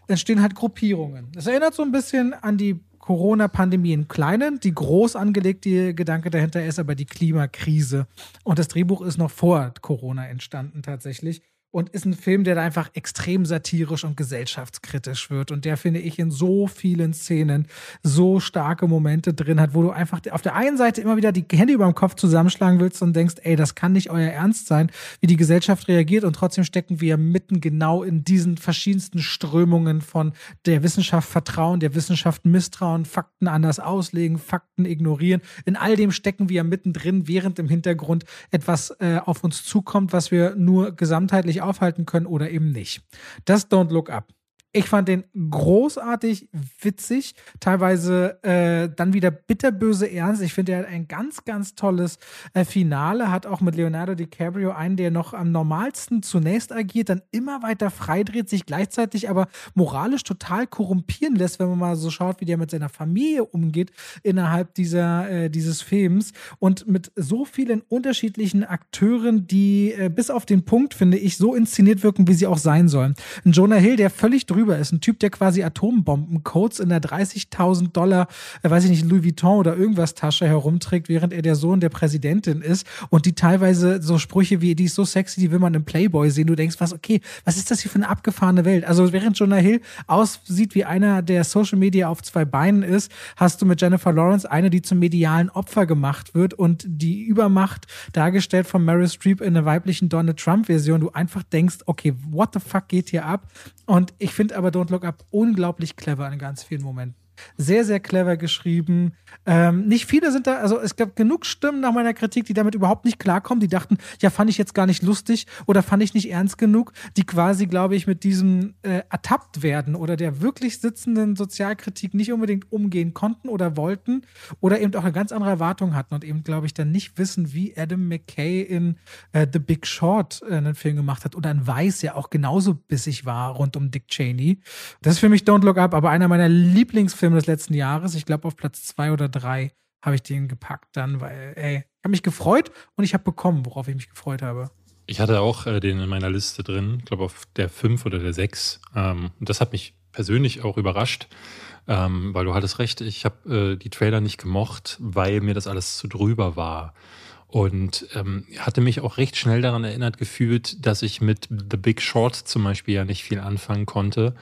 entstehen halt Gruppierungen Regierungen. Das erinnert so ein bisschen an die Corona-Pandemie im Kleinen. Die groß angelegte Gedanke dahinter ist aber die Klimakrise. Und das Drehbuch ist noch vor Corona entstanden tatsächlich und ist ein Film, der da einfach extrem satirisch und gesellschaftskritisch wird und der, finde ich, in so vielen Szenen so starke Momente drin hat, wo du einfach auf der einen Seite immer wieder die Hände über dem Kopf zusammenschlagen willst und denkst, ey, das kann nicht euer Ernst sein, wie die Gesellschaft reagiert und trotzdem stecken wir mitten genau in diesen verschiedensten Strömungen von der Wissenschaft vertrauen, der Wissenschaft misstrauen, Fakten anders auslegen, Fakten ignorieren. In all dem stecken wir mittendrin, während im Hintergrund etwas äh, auf uns zukommt, was wir nur gesamtheitlich aufhalten können oder eben nicht. Das Don't Look Up. Ich fand den großartig witzig, teilweise äh, dann wieder bitterböse ernst. Ich finde, er hat ein ganz, ganz tolles äh, Finale, hat auch mit Leonardo DiCaprio einen, der noch am normalsten zunächst agiert, dann immer weiter freidreht, sich gleichzeitig aber moralisch total korrumpieren lässt, wenn man mal so schaut, wie der mit seiner Familie umgeht innerhalb dieser, äh, dieses Films und mit so vielen unterschiedlichen Akteuren, die äh, bis auf den Punkt, finde ich, so inszeniert wirken, wie sie auch sein sollen. Ein Jonah Hill, der völlig drüber drüber ist. Ein Typ, der quasi Atombombencodes in der 30.000 Dollar, äh, weiß ich nicht, Louis Vuitton oder irgendwas Tasche herumträgt, während er der Sohn der Präsidentin ist und die teilweise so Sprüche wie, die ist so sexy, die will man im Playboy sehen. Du denkst, was, okay, was ist das hier für eine abgefahrene Welt? Also während Jonah Hill aussieht wie einer, der Social Media auf zwei Beinen ist, hast du mit Jennifer Lawrence eine, die zum medialen Opfer gemacht wird und die Übermacht dargestellt von Meryl Streep in einer weiblichen Donald Trump Version. Du einfach denkst, okay, what the fuck geht hier ab? Und ich finde aber Don't Look Up unglaublich clever in ganz vielen Momenten. Sehr, sehr clever geschrieben. Ähm, nicht viele sind da, also es gab genug Stimmen nach meiner Kritik, die damit überhaupt nicht klarkommen. Die dachten, ja, fand ich jetzt gar nicht lustig oder fand ich nicht ernst genug. Die quasi, glaube ich, mit diesem äh, ertappt werden oder der wirklich sitzenden Sozialkritik nicht unbedingt umgehen konnten oder wollten oder eben auch eine ganz andere Erwartung hatten und eben, glaube ich, dann nicht wissen, wie Adam McKay in äh, The Big Short äh, einen Film gemacht hat oder ein Weiß ja auch genauso bissig war rund um Dick Cheney. Das ist für mich Don't Look Up, aber einer meiner Lieblingsfilme Film des letzten Jahres. Ich glaube, auf Platz zwei oder drei habe ich den gepackt dann, weil, ey, ich habe mich gefreut und ich habe bekommen, worauf ich mich gefreut habe. Ich hatte auch äh, den in meiner Liste drin, ich glaube auf der 5 oder der 6. Ähm, das hat mich persönlich auch überrascht, ähm, weil du hattest recht, ich habe äh, die Trailer nicht gemocht, weil mir das alles zu drüber war. Und ähm, hatte mich auch recht schnell daran erinnert gefühlt, dass ich mit The Big Short zum Beispiel ja nicht viel anfangen konnte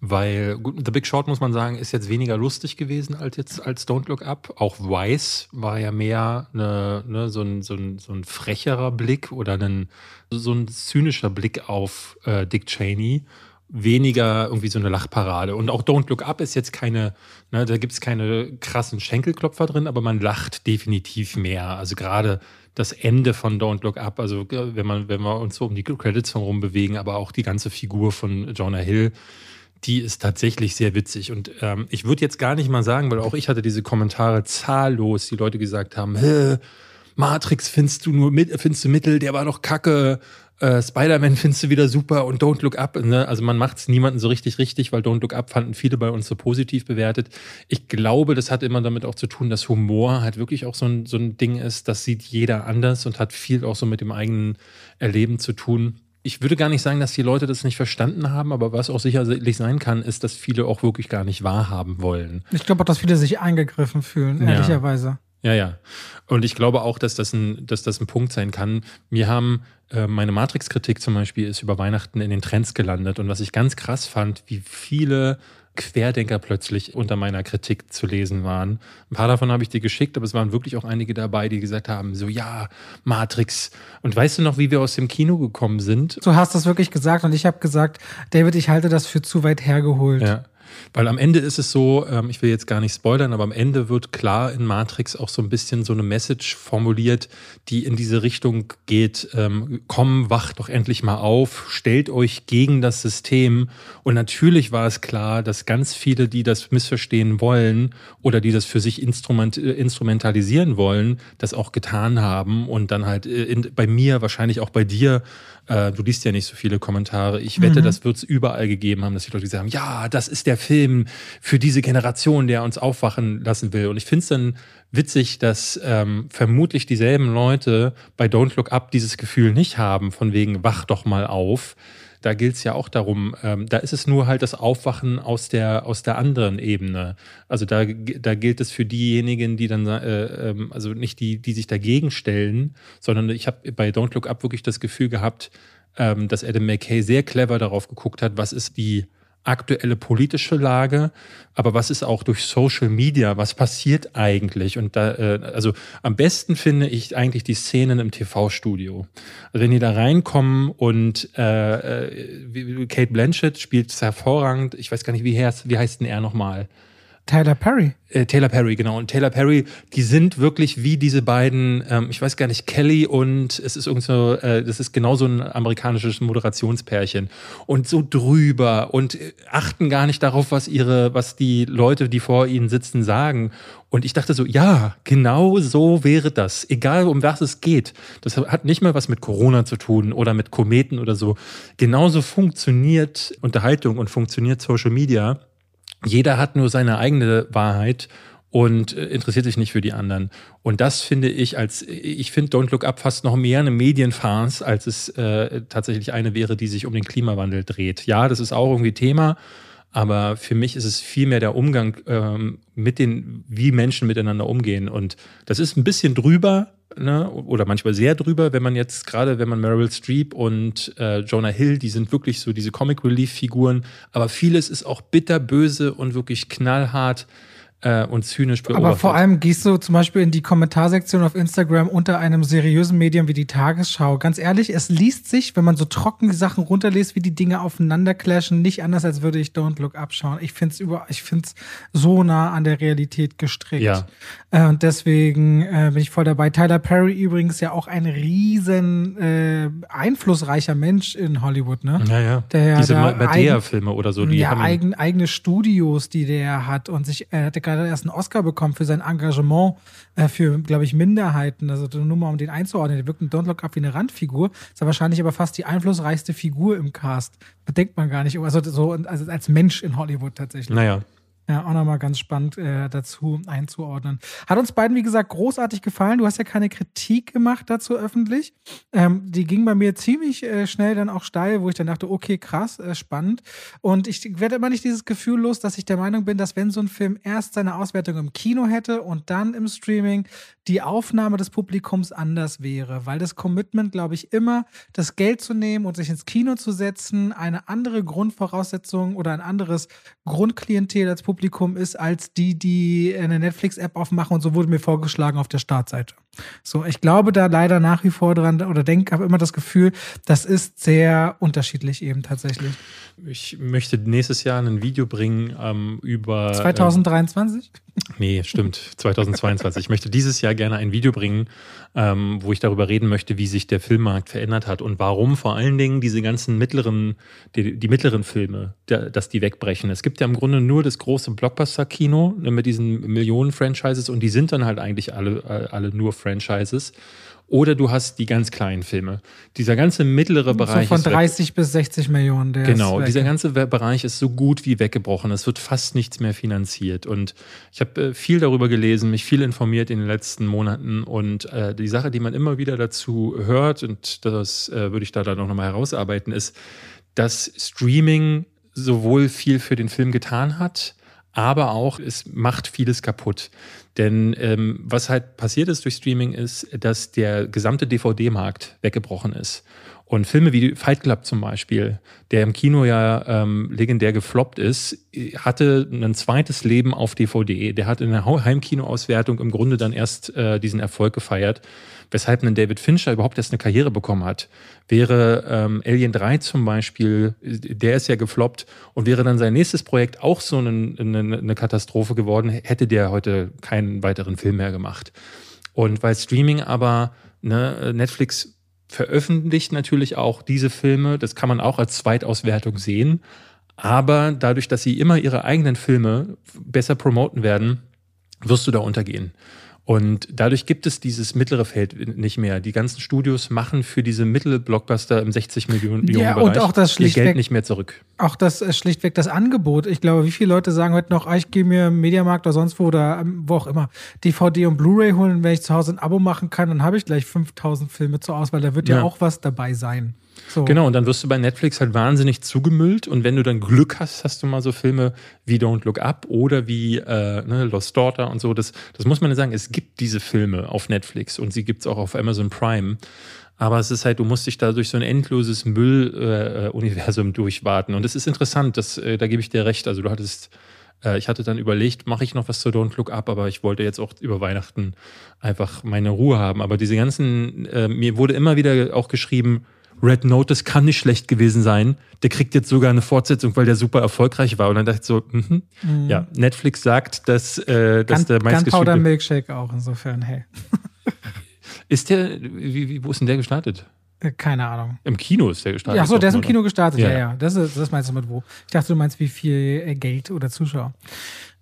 weil The Big Short muss man sagen, ist jetzt weniger lustig gewesen als jetzt als Don't Look Up. Auch Vice war ja mehr eine, ne, so, ein, so, ein, so ein frecherer Blick oder ein, so ein zynischer Blick auf äh, Dick Cheney. Weniger irgendwie so eine Lachparade. Und auch Don't Look Up ist jetzt keine, ne, da gibt es keine krassen Schenkelklopfer drin, aber man lacht definitiv mehr. Also gerade das Ende von Don't Look Up, also wenn man, wenn wir uns so um die Credits herum bewegen, aber auch die ganze Figur von Jonah Hill, die ist tatsächlich sehr witzig. Und ähm, ich würde jetzt gar nicht mal sagen, weil auch ich hatte diese Kommentare zahllos, die Leute gesagt haben, Matrix findest du nur mit, findest du Mittel, der war doch kacke. Äh, Spider-Man findest du wieder super und Don't Look Up. Ne? Also man macht es niemanden so richtig richtig, weil Don't Look Up fanden viele bei uns so positiv bewertet. Ich glaube, das hat immer damit auch zu tun, dass Humor halt wirklich auch so ein, so ein Ding ist. Das sieht jeder anders und hat viel auch so mit dem eigenen Erleben zu tun ich würde gar nicht sagen, dass die Leute das nicht verstanden haben, aber was auch sicherlich sein kann, ist, dass viele auch wirklich gar nicht wahrhaben wollen. Ich glaube auch, dass viele sich eingegriffen fühlen, ehrlicherweise. Ja, ja. Und ich glaube auch, dass das ein, dass das ein Punkt sein kann. Mir haben äh, meine Matrix-Kritik zum Beispiel ist über Weihnachten in den Trends gelandet. Und was ich ganz krass fand, wie viele Querdenker plötzlich unter meiner Kritik zu lesen waren. Ein paar davon habe ich dir geschickt, aber es waren wirklich auch einige dabei, die gesagt haben, so ja, Matrix. Und weißt du noch, wie wir aus dem Kino gekommen sind? Du hast das wirklich gesagt und ich habe gesagt, David, ich halte das für zu weit hergeholt. Ja. Weil am Ende ist es so, ähm, ich will jetzt gar nicht spoilern, aber am Ende wird klar in Matrix auch so ein bisschen so eine Message formuliert, die in diese Richtung geht, ähm, komm, wacht doch endlich mal auf, stellt euch gegen das System. Und natürlich war es klar, dass ganz viele, die das missverstehen wollen oder die das für sich instrument, äh, instrumentalisieren wollen, das auch getan haben und dann halt äh, in, bei mir, wahrscheinlich auch bei dir, äh, du liest ja nicht so viele Kommentare. Ich wette, mhm. das wird es überall gegeben haben, dass die Leute gesagt haben, ja, das ist der Film für diese Generation, der uns aufwachen lassen will. Und ich finde es dann witzig, dass ähm, vermutlich dieselben Leute bei Don't Look Up dieses Gefühl nicht haben, von wegen, wach doch mal auf. Da gilt es ja auch darum, ähm, da ist es nur halt das Aufwachen aus der, aus der anderen Ebene. Also da, da gilt es für diejenigen, die dann, äh, äh, also nicht die, die sich dagegen stellen, sondern ich habe bei Don't Look Up wirklich das Gefühl gehabt, ähm, dass Adam McKay sehr clever darauf geguckt hat, was ist die aktuelle politische Lage, aber was ist auch durch Social Media, was passiert eigentlich? Und da, äh, also am besten finde ich eigentlich die Szenen im TV-Studio. Also wenn die da reinkommen und äh, äh Kate Blanchett spielt hervorragend, ich weiß gar nicht, wie, heißt, wie heißt denn er nochmal? Tyler Perry. Äh, Taylor Perry, genau. Und Taylor Perry, die sind wirklich wie diese beiden, ähm, ich weiß gar nicht, Kelly und es ist irgend so, äh, das ist genau so ein amerikanisches Moderationspärchen. Und so drüber und äh, achten gar nicht darauf, was ihre, was die Leute, die vor ihnen sitzen, sagen. Und ich dachte so, ja, genau so wäre das. Egal um was es geht. Das hat nicht mal was mit Corona zu tun oder mit Kometen oder so. Genauso funktioniert Unterhaltung und funktioniert Social Media jeder hat nur seine eigene Wahrheit und äh, interessiert sich nicht für die anderen. Und das finde ich als, ich finde Don't Look Up fast noch mehr eine Medienfarce, als es äh, tatsächlich eine wäre, die sich um den Klimawandel dreht. Ja, das ist auch irgendwie Thema, aber für mich ist es viel mehr der Umgang ähm, mit den, wie Menschen miteinander umgehen. Und das ist ein bisschen drüber, ne? oder manchmal sehr drüber, wenn man jetzt gerade, wenn man Meryl Streep und äh, Jonah Hill, die sind wirklich so diese Comic Relief Figuren, aber vieles ist auch bitterböse und wirklich knallhart äh, und zynisch beobachtet. Aber vor allem gehst du zum Beispiel in die Kommentarsektion auf Instagram unter einem seriösen Medium wie die Tagesschau. Ganz ehrlich, es liest sich, wenn man so trocken die Sachen runterliest, wie die Dinge aufeinander clashen, nicht anders, als würde ich Don't Look abschauen. Ich finde es über, ich finde es so nah an der Realität gestrickt. Ja. Äh, und deswegen äh, bin ich voll dabei. Tyler Perry übrigens ja auch ein riesen äh, einflussreicher Mensch in Hollywood, ne? Ja, ja. Der Diese Madea-Filme oder so, die ja, haben eigen, eigene Studios, die der hat und sich, er hatte gerade erst einen Oscar bekommen für sein Engagement äh, für, glaube ich, Minderheiten. Also nur mal um den einzuordnen, der wirkt in Don't Look Up wie eine Randfigur, ist er wahrscheinlich aber fast die einflussreichste Figur im Cast. Bedenkt man gar nicht. Also so also als Mensch in Hollywood tatsächlich. Naja, ja, auch nochmal ganz spannend äh, dazu einzuordnen. Hat uns beiden, wie gesagt, großartig gefallen. Du hast ja keine Kritik gemacht dazu öffentlich. Ähm, die ging bei mir ziemlich äh, schnell dann auch steil, wo ich dann dachte, okay, krass, äh, spannend. Und ich werde immer nicht dieses Gefühl los, dass ich der Meinung bin, dass wenn so ein Film erst seine Auswertung im Kino hätte und dann im Streaming, die Aufnahme des Publikums anders wäre. Weil das Commitment, glaube ich, immer das Geld zu nehmen und sich ins Kino zu setzen, eine andere Grundvoraussetzung oder ein anderes Grundklientel als Publikum Publikum ist, als die, die eine Netflix-App aufmachen und so wurde mir vorgeschlagen auf der Startseite. So, ich glaube da leider nach wie vor dran oder denke, habe immer das Gefühl, das ist sehr unterschiedlich eben tatsächlich. Ich möchte nächstes Jahr ein Video bringen ähm, über. 2023? Nee, stimmt, 2022. ich möchte dieses Jahr gerne ein Video bringen, ähm, wo ich darüber reden möchte, wie sich der Filmmarkt verändert hat und warum vor allen Dingen diese ganzen mittleren, die, die mittleren Filme, der, dass die wegbrechen. Es gibt ja im Grunde nur das große Blockbuster-Kino ne, mit diesen Millionen-Franchises und die sind dann halt eigentlich alle, alle nur Franchises. Oder du hast die ganz kleinen Filme. Dieser ganze mittlere Bereich. So von 30 bis 60 Millionen. Der genau, dieser ganze Bereich ist so gut wie weggebrochen. Es wird fast nichts mehr finanziert. Und ich habe äh, viel darüber gelesen, mich viel informiert in den letzten Monaten. Und äh, die Sache, die man immer wieder dazu hört, und das äh, würde ich da dann auch nochmal herausarbeiten, ist, dass Streaming sowohl viel für den Film getan hat, aber auch es macht vieles kaputt. Denn ähm, was halt passiert ist durch Streaming ist, dass der gesamte DVD-Markt weggebrochen ist. Und Filme wie Fight Club zum Beispiel, der im Kino ja ähm, legendär gefloppt ist, hatte ein zweites Leben auf DVD. Der hat in der Heimkinoauswertung im Grunde dann erst äh, diesen Erfolg gefeiert, weshalb ein David Fincher überhaupt erst eine Karriere bekommen hat. Wäre ähm, Alien 3 zum Beispiel, der ist ja gefloppt und wäre dann sein nächstes Projekt auch so eine, eine, eine Katastrophe geworden, hätte der heute keinen weiteren Film mehr gemacht. Und weil Streaming aber ne, Netflix veröffentlicht natürlich auch diese Filme. Das kann man auch als Zweitauswertung sehen. Aber dadurch, dass sie immer ihre eigenen Filme besser promoten werden, wirst du da untergehen. Und dadurch gibt es dieses mittlere Feld nicht mehr. Die ganzen Studios machen für diese Mittelblockbuster im 60 Millionen ja, Bereich und auch das ihr Geld nicht mehr zurück. Auch das äh, schlichtweg das Angebot. Ich glaube, wie viele Leute sagen heute noch, ah, ich gehe mir im Mediamarkt oder sonst wo oder ähm, wo auch immer DVD und Blu-ray holen, wenn ich zu Hause ein Abo machen kann, dann habe ich gleich 5000 Filme zur Auswahl. Da wird ja, ja auch was dabei sein. So. Genau, und dann wirst du bei Netflix halt wahnsinnig zugemüllt. Und wenn du dann Glück hast, hast du mal so Filme wie Don't Look Up oder wie äh, ne, Lost Daughter und so. Das, das muss man ja sagen, es gibt diese Filme auf Netflix und sie gibt es auch auf Amazon Prime. Aber es ist halt, du musst dich da durch so ein endloses Müll-Universum äh, (laughs) durchwarten. Und es ist interessant, das, äh, da gebe ich dir recht. Also du hattest äh, ich hatte dann überlegt, mache ich noch was zu Don't Look Up, aber ich wollte jetzt auch über Weihnachten einfach meine Ruhe haben. Aber diese ganzen, äh, mir wurde immer wieder auch geschrieben, Red Notice kann nicht schlecht gewesen sein. Der kriegt jetzt sogar eine Fortsetzung, weil der super erfolgreich war. Und dann dachte ich so, mhm. mhm. ja, Netflix sagt, dass, äh, dass Gun, der meistgeschriebene... Gunpowder Milkshake auch, insofern, hey. (laughs) ist der, wie, wie, wo ist denn der gestartet? Äh, keine Ahnung. Im Kino ist der gestartet. Ja, so, der ist im Kino gestartet, ja, ja. ja. Das, ist, das meinst du mit wo? Ich dachte, du meinst wie viel äh, Geld oder Zuschauer.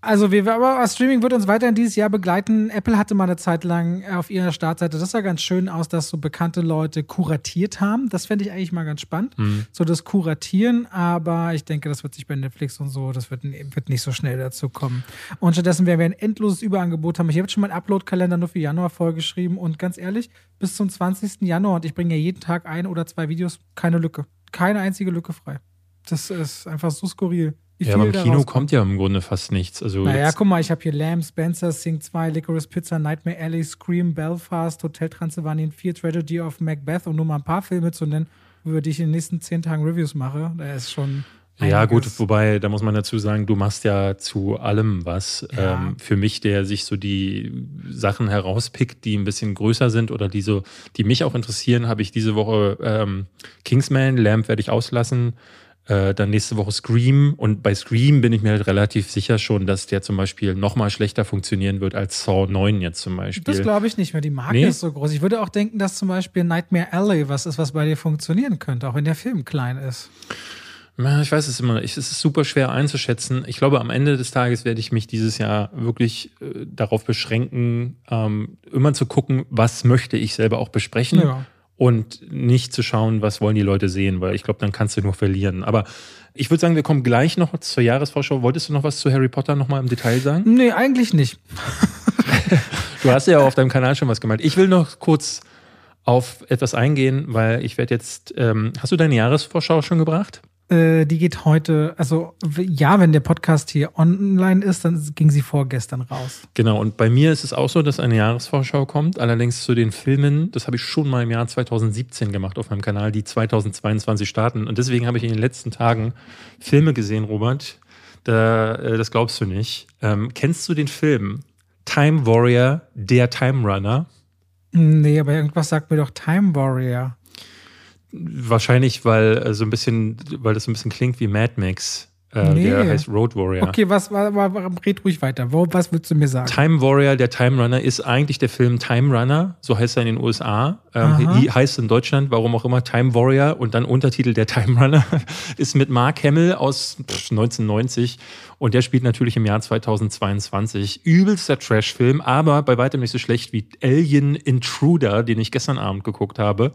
Also wir, aber Streaming wird uns weiterhin dieses Jahr begleiten. Apple hatte mal eine Zeit lang auf ihrer Startseite, das sah ganz schön aus, dass so bekannte Leute kuratiert haben. Das fände ich eigentlich mal ganz spannend. Mhm. So das Kuratieren, aber ich denke, das wird sich bei Netflix und so, das wird, wird nicht so schnell dazu kommen. Und stattdessen werden wir ein endloses Überangebot haben. Ich habe jetzt schon meinen Upload-Kalender nur für Januar vorgeschrieben und ganz ehrlich, bis zum 20. Januar und ich bringe ja jeden Tag ein oder zwei Videos, keine Lücke. Keine einzige Lücke frei. Das ist einfach so skurril. Ja, aber im Kino kommt ja im Grunde fast nichts. Also naja, guck mal, ich habe hier Lamb, Spencer, Sing 2, Licorice Pizza, Nightmare Alley, Scream, Belfast, Hotel Transylvanien 4, Tragedy of Macbeth und nur mal ein paar Filme zu nennen, über die ich in den nächsten zehn Tagen Reviews mache. Da ist schon. Ja, gut, wobei, da muss man dazu sagen, du machst ja zu allem was. Ja. Ähm, für mich, der sich so die Sachen herauspickt, die ein bisschen größer sind oder die so, die mich auch interessieren, habe ich diese Woche ähm, Kingsman, Lamb werde ich auslassen. Äh, dann nächste Woche Scream. Und bei Scream bin ich mir halt relativ sicher schon, dass der zum Beispiel noch mal schlechter funktionieren wird als Saw 9 jetzt zum Beispiel. Das glaube ich nicht mehr. Die Marke nee? ist so groß. Ich würde auch denken, dass zum Beispiel Nightmare Alley was ist, was bei dir funktionieren könnte, auch wenn der Film klein ist. Ich weiß es immer. Es ist super schwer einzuschätzen. Ich glaube, am Ende des Tages werde ich mich dieses Jahr wirklich äh, darauf beschränken, ähm, immer zu gucken, was möchte ich selber auch besprechen. Ja und nicht zu schauen, was wollen die Leute sehen, weil ich glaube, dann kannst du nur verlieren. Aber ich würde sagen, wir kommen gleich noch zur Jahresvorschau. Wolltest du noch was zu Harry Potter nochmal im Detail sagen? Nee, eigentlich nicht. (laughs) du hast ja auf deinem Kanal schon was gemacht. Ich will noch kurz auf etwas eingehen, weil ich werde jetzt. Ähm, hast du deine Jahresvorschau schon gebracht? Äh, die geht heute, also ja, wenn der Podcast hier online ist, dann ging sie vorgestern raus. Genau, und bei mir ist es auch so, dass eine Jahresvorschau kommt, allerdings zu den Filmen, das habe ich schon mal im Jahr 2017 gemacht auf meinem Kanal, die 2022 starten. Und deswegen habe ich in den letzten Tagen Filme gesehen, Robert. Da, äh, das glaubst du nicht. Ähm, kennst du den Film Time Warrior, der Time Runner? Nee, aber irgendwas sagt mir doch Time Warrior. Wahrscheinlich, weil äh, so ein bisschen, weil das so ein bisschen klingt wie Mad Max. Äh, nee. Der heißt Road Warrior. Okay, was, was, red ruhig weiter. Was willst du mir sagen? Time Warrior, der Time Runner, ist eigentlich der Film Time Runner, so heißt er in den USA. Ähm, die heißt in Deutschland, warum auch immer, Time Warrior und dann Untertitel der Time Runner (laughs) ist mit Mark Hamill aus pff, 1990 und der spielt natürlich im Jahr 2022. Übelster Trash-Film, aber bei weitem nicht so schlecht wie Alien Intruder, den ich gestern Abend geguckt habe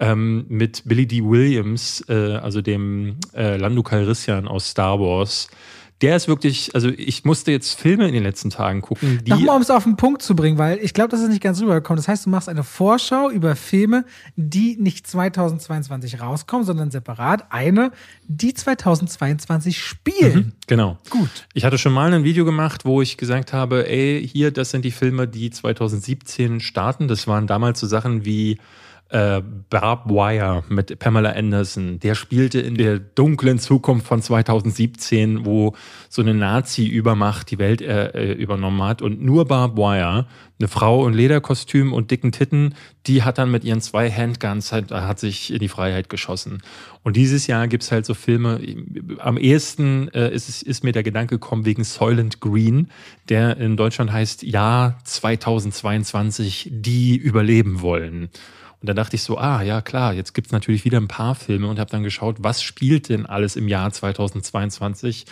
ähm, mit Billy D. Williams, äh, also dem äh, Lando Calrissian aus Star Wars. Der ist wirklich, also ich musste jetzt Filme in den letzten Tagen gucken. Die Nochmal, um es auf den Punkt zu bringen, weil ich glaube, das ist nicht ganz rübergekommen. Das heißt, du machst eine Vorschau über Filme, die nicht 2022 rauskommen, sondern separat eine, die 2022 spielen. Mhm, genau. Gut. Ich hatte schon mal ein Video gemacht, wo ich gesagt habe, ey, hier, das sind die Filme, die 2017 starten. Das waren damals so Sachen wie äh, Barb Wire mit Pamela Anderson. Der spielte in der dunklen Zukunft von 2017, wo so eine Nazi-Übermacht die Welt äh, äh, übernommen hat. Und nur Barb Wire, eine Frau in Lederkostüm und dicken Titten, die hat dann mit ihren zwei Handguns halt, hat sich in die Freiheit geschossen. Und dieses Jahr gibt's halt so Filme. Am ehesten äh, ist, ist mir der Gedanke gekommen wegen Soylent Green, der in Deutschland heißt Jahr 2022, die überleben wollen. Und da dachte ich so, ah ja klar, jetzt gibt's natürlich wieder ein paar Filme und habe dann geschaut, was spielt denn alles im Jahr 2022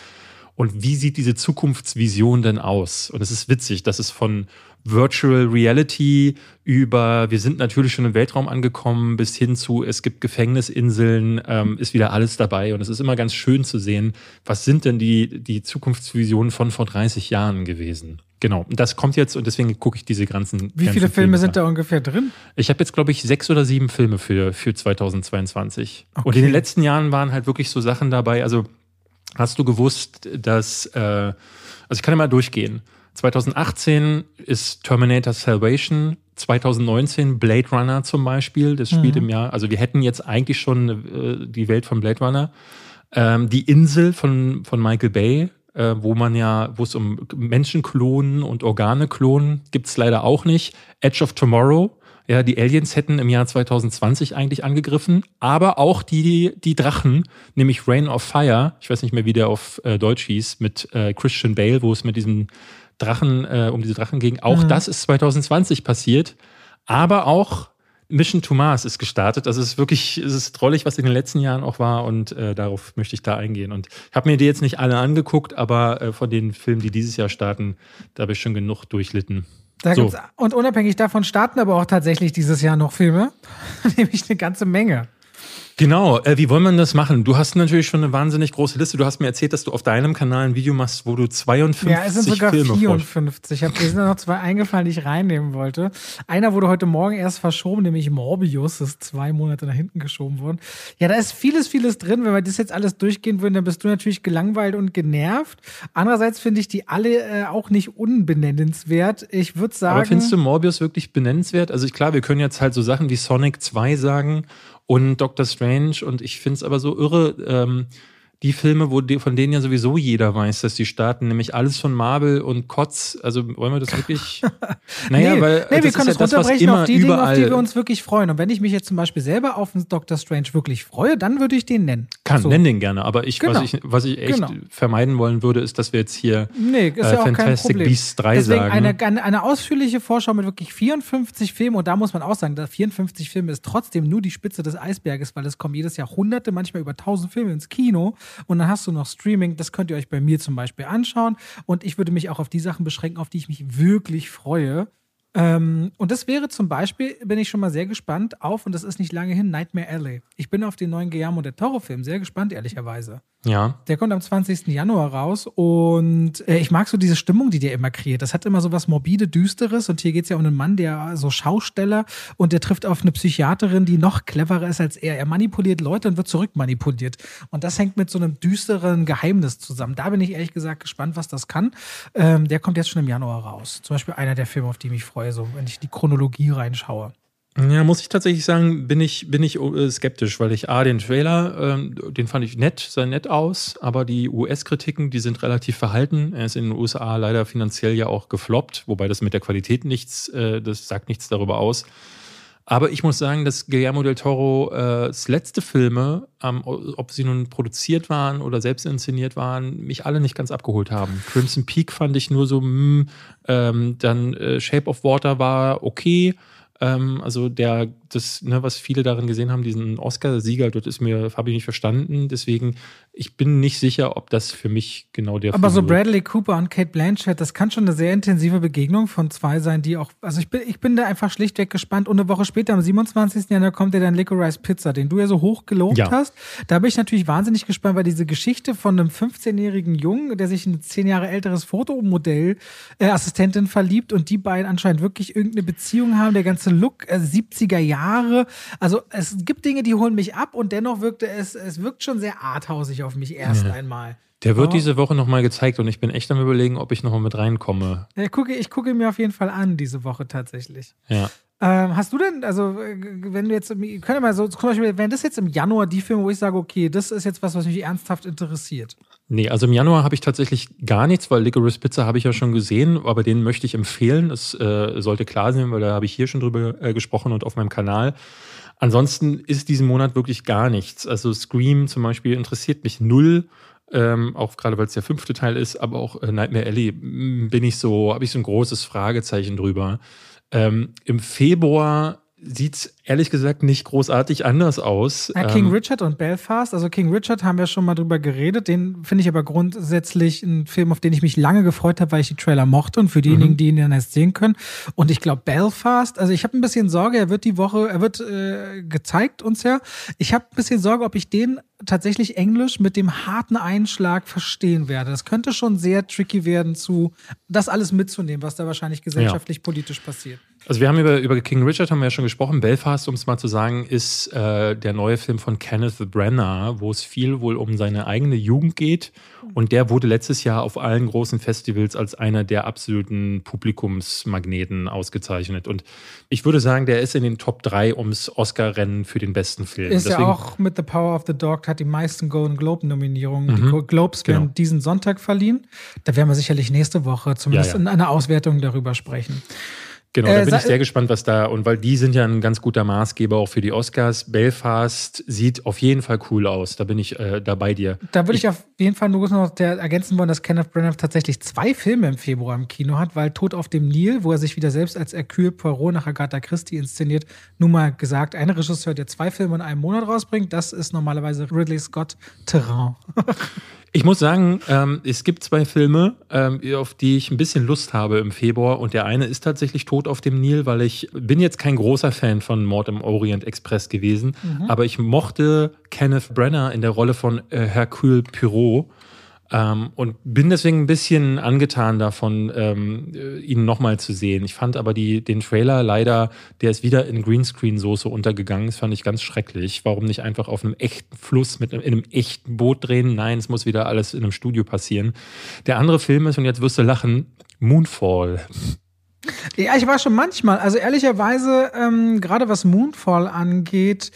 und wie sieht diese Zukunftsvision denn aus? Und es ist witzig, dass es von Virtual Reality über, wir sind natürlich schon im Weltraum angekommen, bis hin zu, es gibt Gefängnisinseln, ähm, ist wieder alles dabei. Und es ist immer ganz schön zu sehen, was sind denn die, die Zukunftsvisionen von vor 30 Jahren gewesen. Genau, das kommt jetzt und deswegen gucke ich diese ganzen. Wie ganzen viele Filme sind da ungefähr drin? Ich habe jetzt, glaube ich, sechs oder sieben Filme für, für 2022. Okay. Und in den letzten Jahren waren halt wirklich so Sachen dabei. Also hast du gewusst, dass, äh, also ich kann ja mal durchgehen. 2018 ist Terminator Salvation, 2019 Blade Runner zum Beispiel, das spielt Mhm. im Jahr, also wir hätten jetzt eigentlich schon äh, die Welt von Blade Runner. Ähm, die Insel von, von Michael Bay, äh, wo man ja, wo es um Menschenklonen und Organe klonen, gibt's leider auch nicht. Edge of Tomorrow, ja, die Aliens hätten im Jahr 2020 eigentlich angegriffen, aber auch die, die Drachen, nämlich Rain of Fire, ich weiß nicht mehr, wie der auf äh, Deutsch hieß, mit äh, Christian Bale, wo es mit diesem Drachen, äh, um diese Drachen ging. Auch Mhm. das ist 2020 passiert, aber auch Mission to Mars ist gestartet. Also es ist wirklich, es ist drollig, was in den letzten Jahren auch war und äh, darauf möchte ich da eingehen. Und ich habe mir die jetzt nicht alle angeguckt, aber äh, von den Filmen, die dieses Jahr starten, da habe ich schon genug durchlitten. Da So. und unabhängig davon starten aber auch tatsächlich dieses Jahr noch Filme. (laughs) Nämlich eine ganze Menge. Genau, äh, wie wollen wir das machen? Du hast natürlich schon eine wahnsinnig große Liste. Du hast mir erzählt, dass du auf deinem Kanal ein Video machst, wo du 52 Ja, es sind sogar Filme vorstellst. 54. Ich hab, mir sind noch zwei eingefallen, die ich reinnehmen wollte. Einer wurde heute Morgen erst verschoben, nämlich Morbius. Das ist zwei Monate nach hinten geschoben worden. Ja, da ist vieles, vieles drin. Wenn wir das jetzt alles durchgehen würden, dann bist du natürlich gelangweilt und genervt. Andererseits finde ich die alle äh, auch nicht unbenennenswert. Ich würde sagen. Aber findest du Morbius wirklich benennenswert? Also ich, klar, wir können jetzt halt so Sachen wie Sonic 2 sagen und Doctor Strange. Und ich finde es aber so irre, ähm, die Filme, wo die, von denen ja sowieso jeder weiß, dass die starten, nämlich alles von Marvel und Kotz. Also wollen wir das wirklich? (laughs) Naja, nee, weil nee, das wir ist können ja es das, was runterbrechen immer auf die Dinge, auf die wir uns wirklich freuen. Und wenn ich mich jetzt zum Beispiel selber auf einen Doctor Strange wirklich freue, dann würde ich den nennen. kann, So. nenn den gerne. Aber ich, Genau. was ich, was ich echt Genau. vermeiden wollen würde, ist, dass wir jetzt hier Nee, ist äh, ja auch kein Fantastic Problem. Beasts 3 Deswegen sagen. eine, eine, eine ausführliche Vorschau mit wirklich 54 Filmen. Und da muss man auch sagen, dass 54 Filme ist trotzdem nur die Spitze des Eisberges, weil es kommen jedes Jahr hunderte, manchmal über 1000 Filme ins Kino. Und dann hast du noch Streaming. Das könnt ihr euch bei mir zum Beispiel anschauen. Und ich würde mich auch auf die Sachen beschränken, auf die ich mich wirklich freue. Ähm, und das wäre zum Beispiel, bin ich schon mal sehr gespannt auf, und das ist nicht lange hin, Nightmare Alley. Ich bin auf den neuen Guillermo del Toro-Film sehr gespannt, ehrlicherweise. ja. Der kommt am 20. Januar raus und äh, ich mag so diese Stimmung, die der immer kreiert. Das hat immer so was morbide, düsteres und hier geht es ja um einen Mann, der so Schausteller und der trifft auf eine Psychiaterin, die noch cleverer ist als er. Er manipuliert Leute und wird zurückmanipuliert. Und das hängt mit so einem düsteren Geheimnis zusammen. Da bin ich ehrlich gesagt gespannt, was das kann. Ähm, der kommt jetzt schon im Januar raus. Zum Beispiel einer der Filme, auf die ich mich freue, so wenn ich die Chronologie reinschaue. Ja, muss ich tatsächlich sagen, bin ich, bin ich äh, skeptisch, weil ich A, den Trailer, ähm, den fand ich nett, sah nett aus, aber die US-Kritiken, die sind relativ verhalten. Er ist in den USA leider finanziell ja auch gefloppt, wobei das mit der Qualität nichts, äh, das sagt nichts darüber aus. Aber ich muss sagen, dass Guillermo del Toro äh, letzte Filme, ähm, ob sie nun produziert waren oder selbst inszeniert waren, mich alle nicht ganz abgeholt haben. Crimson Peak fand ich nur so, mh, ähm, dann äh, Shape of Water war okay. Ähm, also der, das, ne, was viele darin gesehen haben, diesen Oscar-Sieger, dort ist mir, habe ich nicht verstanden. Deswegen, ich bin nicht sicher, ob das für mich genau der Aber so Film wird. Bradley Cooper und Kate Blanchett, das kann schon eine sehr intensive Begegnung von zwei sein, die auch, also ich bin, ich bin da einfach schlichtweg gespannt. Und eine Woche später, am 27. Januar, kommt ja dann Licorice Pizza, den du ja so hoch gelobt Ja. hast. Da bin ich natürlich wahnsinnig gespannt, weil diese Geschichte von einem 15-jährigen Jungen, der sich in ein 10 Jahre älteres Fotomodell, äh, Assistentin verliebt und die beiden anscheinend wirklich irgendeine Beziehung haben, der ganze Look, äh, 70er Jahre. Also es gibt Dinge, die holen mich ab und dennoch wirkte es, es wirkt schon sehr arthausig auf mich erst einmal. Der wird Oh. diese Woche nochmal gezeigt und ich bin echt am überlegen, ob ich nochmal mit reinkomme. Ich gucke, ich gucke mir auf jeden Fall an diese Woche tatsächlich. Ja. Ähm, hast du denn, also äh, wenn du jetzt, im- können wir mal so, zum Beispiel, wenn das jetzt im Januar die Filme, wo ich sage, okay, das ist jetzt was, was mich ernsthaft interessiert. Nee, also im Januar habe ich tatsächlich gar nichts, weil Licorice Pizza habe ich ja schon gesehen, aber den möchte ich empfehlen. Das äh, sollte klar sein, weil da habe ich hier schon drüber äh, gesprochen und auf meinem Kanal. Ansonsten ist diesen Monat wirklich gar nichts. Also Scream zum Beispiel interessiert mich null. Ähm, auch gerade weil es der fünfte Teil ist, aber auch äh, Nightmare Alley bin ich so, habe ich so ein großes Fragezeichen drüber. Ähm, Im Februar sieht es ehrlich gesagt nicht großartig anders aus. Ja, King ähm, Richard und Belfast. Also King Richard haben wir schon mal drüber geredet. Den finde ich aber grundsätzlich ein Film, auf den ich mich lange gefreut habe, weil ich die Trailer mochte und für diejenigen, die ihn dann erst sehen können. Und ich glaube Belfast, also ich habe ein bisschen Sorge, er wird die Woche, er wird äh, gezeigt uns ja. Ich habe ein bisschen Sorge, ob ich den tatsächlich Englisch mit dem harten Einschlag verstehen werde. Das könnte schon sehr tricky werden, zu das alles mitzunehmen, was da wahrscheinlich gesellschaftlich, politisch passiert. Also wir haben über, über King Richard haben wir ja schon gesprochen. Belfast, um es mal zu sagen, ist äh, der neue Film von Kenneth Branagh, wo es viel wohl um seine eigene Jugend geht. Und der wurde letztes Jahr auf allen großen Festivals als einer der absoluten Publikumsmagneten ausgezeichnet. Und ich würde sagen, der ist in den Top 3 ums Oscar-Rennen für den besten Film. Ist ja auch mit The Power of the Dog, hat die meisten Golden Globe-Nominierungen. Die Go- Globes werden genau. diesen Sonntag verliehen. Da werden wir sicherlich nächste Woche zumindest Ja, ja. in einer Auswertung darüber sprechen. Genau, Äh, da bin ich sehr gespannt, was da, und weil die sind ja ein ganz guter Maßgeber auch für die Oscars. Belfast sieht auf jeden Fall cool aus. Da bin ich äh, da bei dir. Da würde ich, auf jeden Fall nur noch der ergänzen wollen, dass Kenneth Branagh tatsächlich zwei Filme im Februar im Kino hat, weil Tod auf dem Nil, wo er sich wieder selbst als Hercule Poirot nach Agatha Christie inszeniert, nun mal gesagt, ein Regisseur, der zwei Filme in einem Monat rausbringt, das ist normalerweise Ridley Scott Terrain. (laughs) Ich muss sagen, ähm, es gibt zwei Filme, ähm, auf die ich ein bisschen Lust habe im Februar. Und der eine ist tatsächlich Tod auf dem Nil, weil ich bin jetzt kein großer Fan von Mord im Orient Express gewesen. Aber ich mochte Kenneth Branagh in der Rolle von äh, Hercule Poirot. Ähm, und bin deswegen ein bisschen angetan davon, ähm, äh, ihn nochmal zu sehen. Ich fand aber die, den Trailer leider, der ist wieder in Greenscreen-Soße untergegangen. Das fand ich ganz schrecklich. Warum nicht einfach auf einem echten Fluss mit einem, in einem echten Boot drehen? Nein, es muss wieder alles in einem Studio passieren. Der andere Film ist, und jetzt wirst du lachen, Moonfall. Ja, ich war schon manchmal, also ehrlicherweise, ähm, gerade was Moonfall angeht,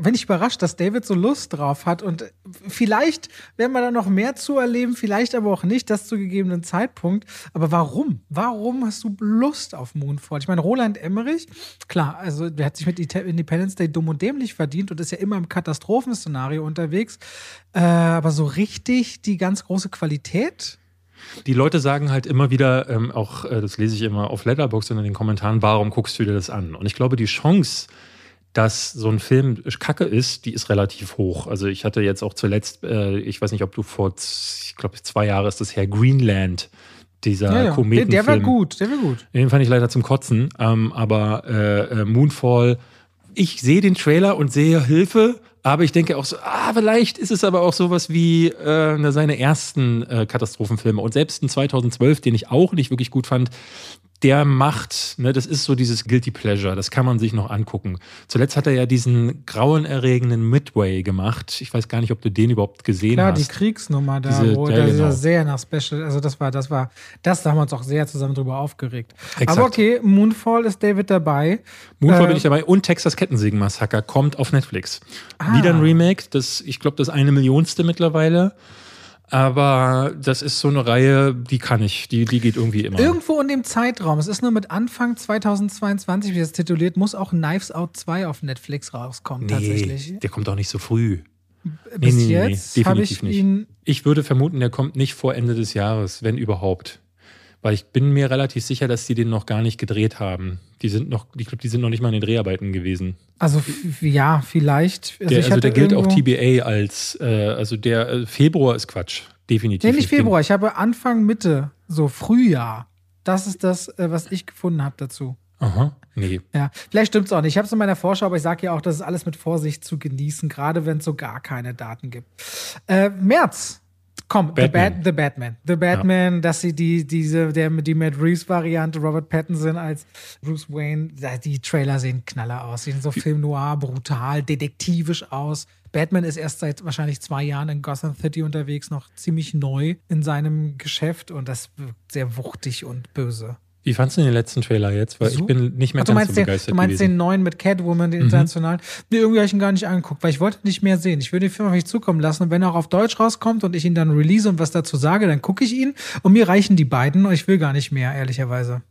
bin ich überrascht, dass David so Lust drauf hat. Und äh, vielleicht werden wir da noch mehr zu erleben, vielleicht aber auch nicht, das zu gegebenen Zeitpunkt. Aber warum? Warum hast du Lust auf Moonfall? Ich meine, Roland Emmerich, klar, also der hat sich mit Independence Day dumm und dämlich verdient und ist ja immer im Katastrophenszenario unterwegs. Äh, aber so richtig die ganz große Qualität. Die Leute sagen halt immer wieder, ähm, auch äh, das lese ich immer auf Letterboxd und in den Kommentaren, warum guckst du dir das an? Und ich glaube, die Chance, dass so ein Film kacke ist, die ist relativ hoch. Also ich hatte jetzt auch zuletzt, äh, ich weiß nicht, ob du vor, ich glaube, zwei Jahre ist das her, Greenland, dieser Ja, ja. Der, Kometenfilm. der war gut, der war gut. Den fand ich leider zum Kotzen. Ähm, aber äh, äh, Moonfall, ich sehe den Trailer und sehe Hilfe, aber ich denke auch so, ah, vielleicht ist es aber auch sowas wie äh, na, seine ersten äh, Katastrophenfilme. Und selbst in 2012, den ich auch nicht wirklich gut fand, der macht, ne, das ist so dieses Guilty Pleasure, das kann man sich noch angucken. Zuletzt hat er ja diesen grauenerregenden Midway gemacht. Ich weiß gar nicht, ob du den überhaupt gesehen Klar, die hast. Kriegsnummer da, Diese- wo ja, der genau. sehr nach Special, also das war, das war, das da haben wir uns auch sehr zusammen drüber aufgeregt. Exakt. Aber okay, Moonfall ist David dabei. Moonfall Äh, bin ich dabei und Texas Kettensägen-Massaker kommt auf Netflix. Ah. Wieder ein Remake, das, ich glaube, das eine Millionste mittlerweile. Aber das ist so eine Reihe, die kann ich, die, die geht irgendwie immer. Irgendwo in dem Zeitraum, es ist nur mit Anfang 2022, wie es tituliert, muss auch Knives Out 2 auf Netflix rauskommen, tatsächlich. der kommt auch nicht so früh. Bis nee, nee, nee, jetzt ich definitiv nicht. ihn. Ich würde vermuten, der kommt nicht vor Ende des Jahres, wenn überhaupt. Weil ich bin mir relativ sicher, dass die den noch gar nicht gedreht haben. Die sind noch, ich glaube, die sind noch nicht mal in den Dreharbeiten gewesen. Also ja, vielleicht. Der, ich also der gilt auch TBA als, äh, also der äh, Februar ist Quatsch. Definitiv. Nee, nicht Februar. Ich habe Anfang, Mitte, so Frühjahr. Das ist das, äh, was ich gefunden habe dazu. Aha, nee. Ja, vielleicht stimmt es auch nicht. Ich habe es in meiner Vorschau, aber ich sage ja auch, das ist alles mit Vorsicht zu genießen, gerade wenn es so gar keine Daten gibt. Äh, März. Komm, The, Batman. Bat, The Batman. The Batman, dass sie die, diese, der, die Matt Reeves-Variante, Robert Pattinson als Bruce Wayne, die Trailer sehen knaller aus. Sehen so Film noir, brutal, detektivisch aus. Batman ist erst seit wahrscheinlich zwei Jahren in Gotham City unterwegs, noch ziemlich neu in seinem Geschäft und das wirkt sehr wuchtig und böse. Wie fandst du den letzten Trailer jetzt? Weil So? ich bin nicht mehr Ach, ganz meinst, so den, begeistert du meinst gewesen. Mhm. den neuen mit Catwoman, den internationalen? Nee, irgendwie habe ich ihn gar nicht angeguckt, weil ich wollte nicht mehr sehen. Ich würde den Film auf mich zukommen lassen und wenn er auch auf Deutsch rauskommt und ich ihn dann release und was dazu sage, dann gucke ich ihn und mir reichen die beiden und ich will gar nicht mehr, ehrlicherweise.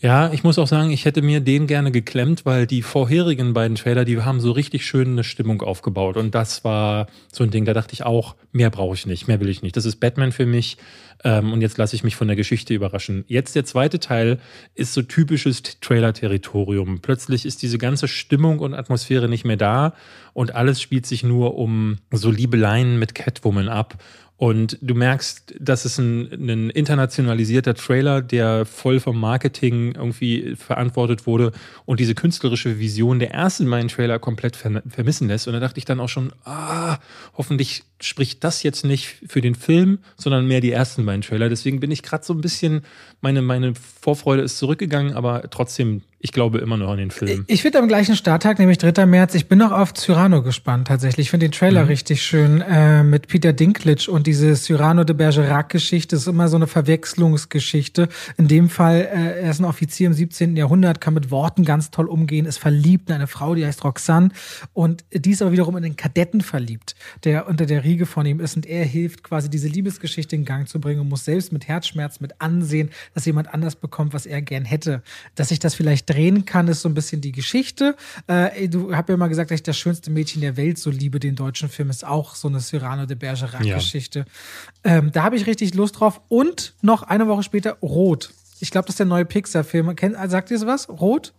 Ja, ich muss auch sagen, ich hätte mir den gerne geklemmt, weil die vorherigen beiden Trailer, die haben so richtig schön eine Stimmung aufgebaut. Und das war so ein Ding, da dachte ich auch, mehr brauche ich nicht, mehr will ich nicht. Das ist Batman für mich. Ähm, und jetzt lasse ich mich von der Geschichte überraschen. Jetzt der zweite Teil ist so typisches Trailer-Territorium. Plötzlich ist diese ganze Stimmung und Atmosphäre nicht mehr da und alles spielt sich nur um so Liebeleien mit Catwoman ab. Und du merkst, das ist ein, ein internationalisierter Trailer, der voll vom Marketing irgendwie verantwortet wurde und diese künstlerische Vision der ersten beiden Trailer komplett ver vermissen lässt. Und da dachte ich dann auch schon, ah, hoffentlich spricht das jetzt nicht für den Film, sondern mehr die ersten beiden Trailer. Deswegen bin ich gerade so ein bisschen, meine, meine Vorfreude ist zurückgegangen, aber trotzdem, ich glaube immer noch an den Film. Ich finde am gleichen Starttag, nämlich 3. März, ich bin noch auf Cyrano gespannt tatsächlich. Ich finde den Trailer richtig schön äh, mit Peter Dinklage und diese Cyrano de Bergerac-Geschichte ist immer so eine Verwechslungsgeschichte. In dem Fall, äh, er ist ein Offizier im 17. Jahrhundert, kann mit Worten ganz toll umgehen, ist verliebt in eine Frau, die heißt Roxanne und die ist aber wiederum in den Kadetten verliebt, der unter der Riege von ihm ist und er hilft quasi diese Liebesgeschichte in Gang zu bringen und muss selbst mit Herzschmerz mit ansehen, dass jemand anders bekommt, was er gern hätte. Dass sich das vielleicht drehen kann, ist so ein bisschen die Geschichte. Äh, du hast ja mal gesagt, dass ich das schönste Mädchen der Welt so liebe, den deutschen Film, ist auch so eine Cyrano de Bergerac-Geschichte. Ähm, da habe ich richtig Lust drauf. Und noch eine Woche später Rot. Ich glaube, das ist der neue Pixar-Film. Kennt- Sagt ihr sowas? Rot?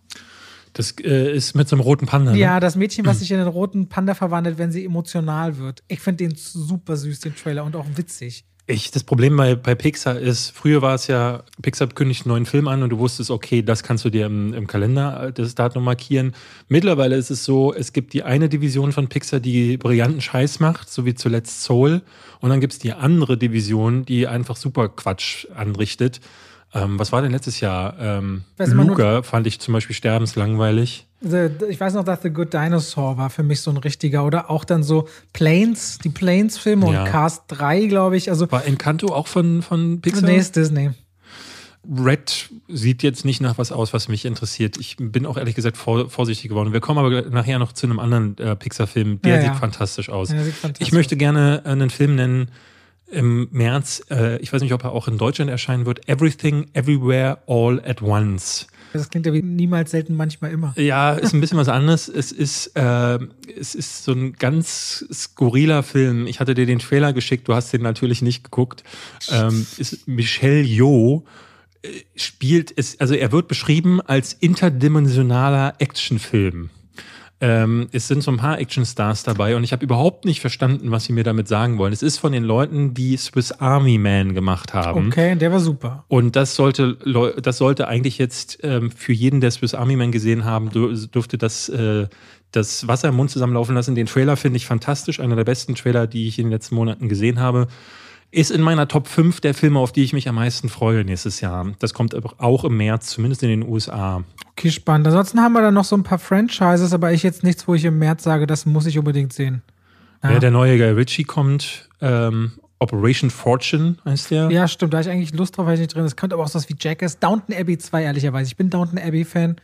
Das äh, ist mit so einem roten Panda. Ne? Ja, das Mädchen, was sich in den roten Panda verwandelt, wenn sie emotional wird. Ich finde den super süß, den Trailer, und auch witzig. Ich, das Problem bei, bei Pixar ist, früher war es ja, Pixar kündigt einen neuen Film an und du wusstest, okay, das kannst du dir im, im Kalender äh, das Datum markieren. Mittlerweile ist es so, es gibt die eine Division von Pixar, die brillanten Scheiß macht, so wie zuletzt Soul. Und dann gibt es die andere Division, die einfach super Quatsch anrichtet. Ähm, was war denn letztes Jahr? Ähm, Luca fand ich zum Beispiel sterbenslangweilig. The, ich weiß noch, dass The Good Dinosaur war für mich so ein richtiger. Oder auch dann so Planes, die Planes-Filme Ja. und Cast 3, glaube ich. Also, War Encanto auch von, von Pixar? nee, ist Disney. Red sieht jetzt nicht nach was aus, was mich interessiert. Ich bin auch ehrlich gesagt vor, vorsichtig geworden. Wir kommen aber nachher noch zu einem anderen äh, Pixar-Film. Der Ja, sieht ja. fantastisch aus. Ja, sieht fantastisch ich möchte gerne einen Film nennen im März. Äh, ich weiß nicht, ob er auch in Deutschland erscheinen wird. Everything, Everywhere, All at Once. Das klingt ja wie niemals, selten, manchmal immer. Ja, ist ein bisschen was anderes. Es ist, äh, es ist so ein ganz skurriler Film. Ich hatte dir den Trailer geschickt, du hast den natürlich nicht geguckt. Ähm, ist Michelle Yeoh äh, spielt es, also er wird beschrieben als interdimensionaler Actionfilm. Ähm, es sind so ein paar Actionstars dabei und ich habe überhaupt nicht verstanden, was sie mir damit sagen wollen. Es ist von den Leuten, die Swiss Army Man gemacht haben. Okay, der war super. Und das sollte, das sollte eigentlich jetzt ähm, für jeden, der Swiss Army Man gesehen haben, dür- dürfte das, äh, das Wasser im Mund zusammenlaufen lassen. Den Trailer finde ich fantastisch. Einer der besten Trailer, die ich in den letzten Monaten gesehen habe. Ist in meiner Top 5 der Filme, auf die ich mich am meisten freue nächstes Jahr. Das kommt aber auch im März, zumindest in den USA. Okay, spannend. Ansonsten haben wir dann noch so ein paar Franchises, aber ich jetzt nichts, wo ich im März sage, das muss ich unbedingt sehen. Ja. Der neue Guy Ritchie kommt, ähm, Operation Fortune heißt der. Ja, stimmt, da habe ich eigentlich Lust drauf, weil ich nicht drin. Es könnte aber auch sowas wie Jackass. Downton Abbey 2, ehrlicherweise. Ich bin Downton Abbey-Fan.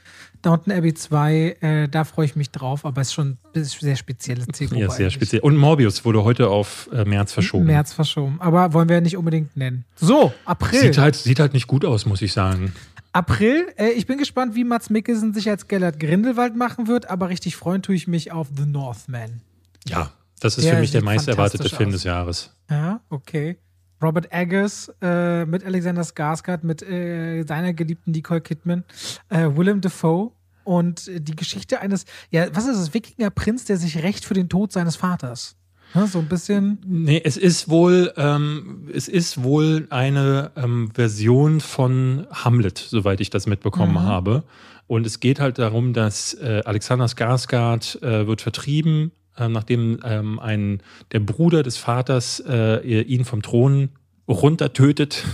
Downton Abbey 2, äh, da freue ich mich drauf, aber es ist schon eine sehr spezielle Zielgruppe. Ja, sehr eigentlich. speziell. Und Morbius wurde heute auf äh, März verschoben. März verschoben. Aber wollen wir nicht unbedingt nennen. So, April. Sieht halt, sieht halt nicht gut aus, muss ich sagen. April. Äh, ich bin gespannt, wie Mats Mikkelsen sich als Gellert Grindelwald machen wird, aber richtig freuen tue ich mich auf The Northman. Ja, das ist Der für mich der meist erwartete Film aus. des Jahres. Ja, okay. Robert Eggers äh, mit Alexander Skarsgård, mit äh, seiner geliebten Nicole Kidman, äh, Willem Dafoe und die Geschichte eines, ja, was ist das, Wikingerprinz, der sich rächt für den Tod seines Vaters. Ja, so ein bisschen. Nee, es ist wohl, ähm, es ist wohl eine ähm, Version von Hamlet, soweit ich das mitbekommen habe. Und es geht halt darum, dass äh, Alexander Skarsgård äh, wird vertrieben nachdem ähm, ein, der Bruder des Vaters äh, ihn vom Thron runtertötet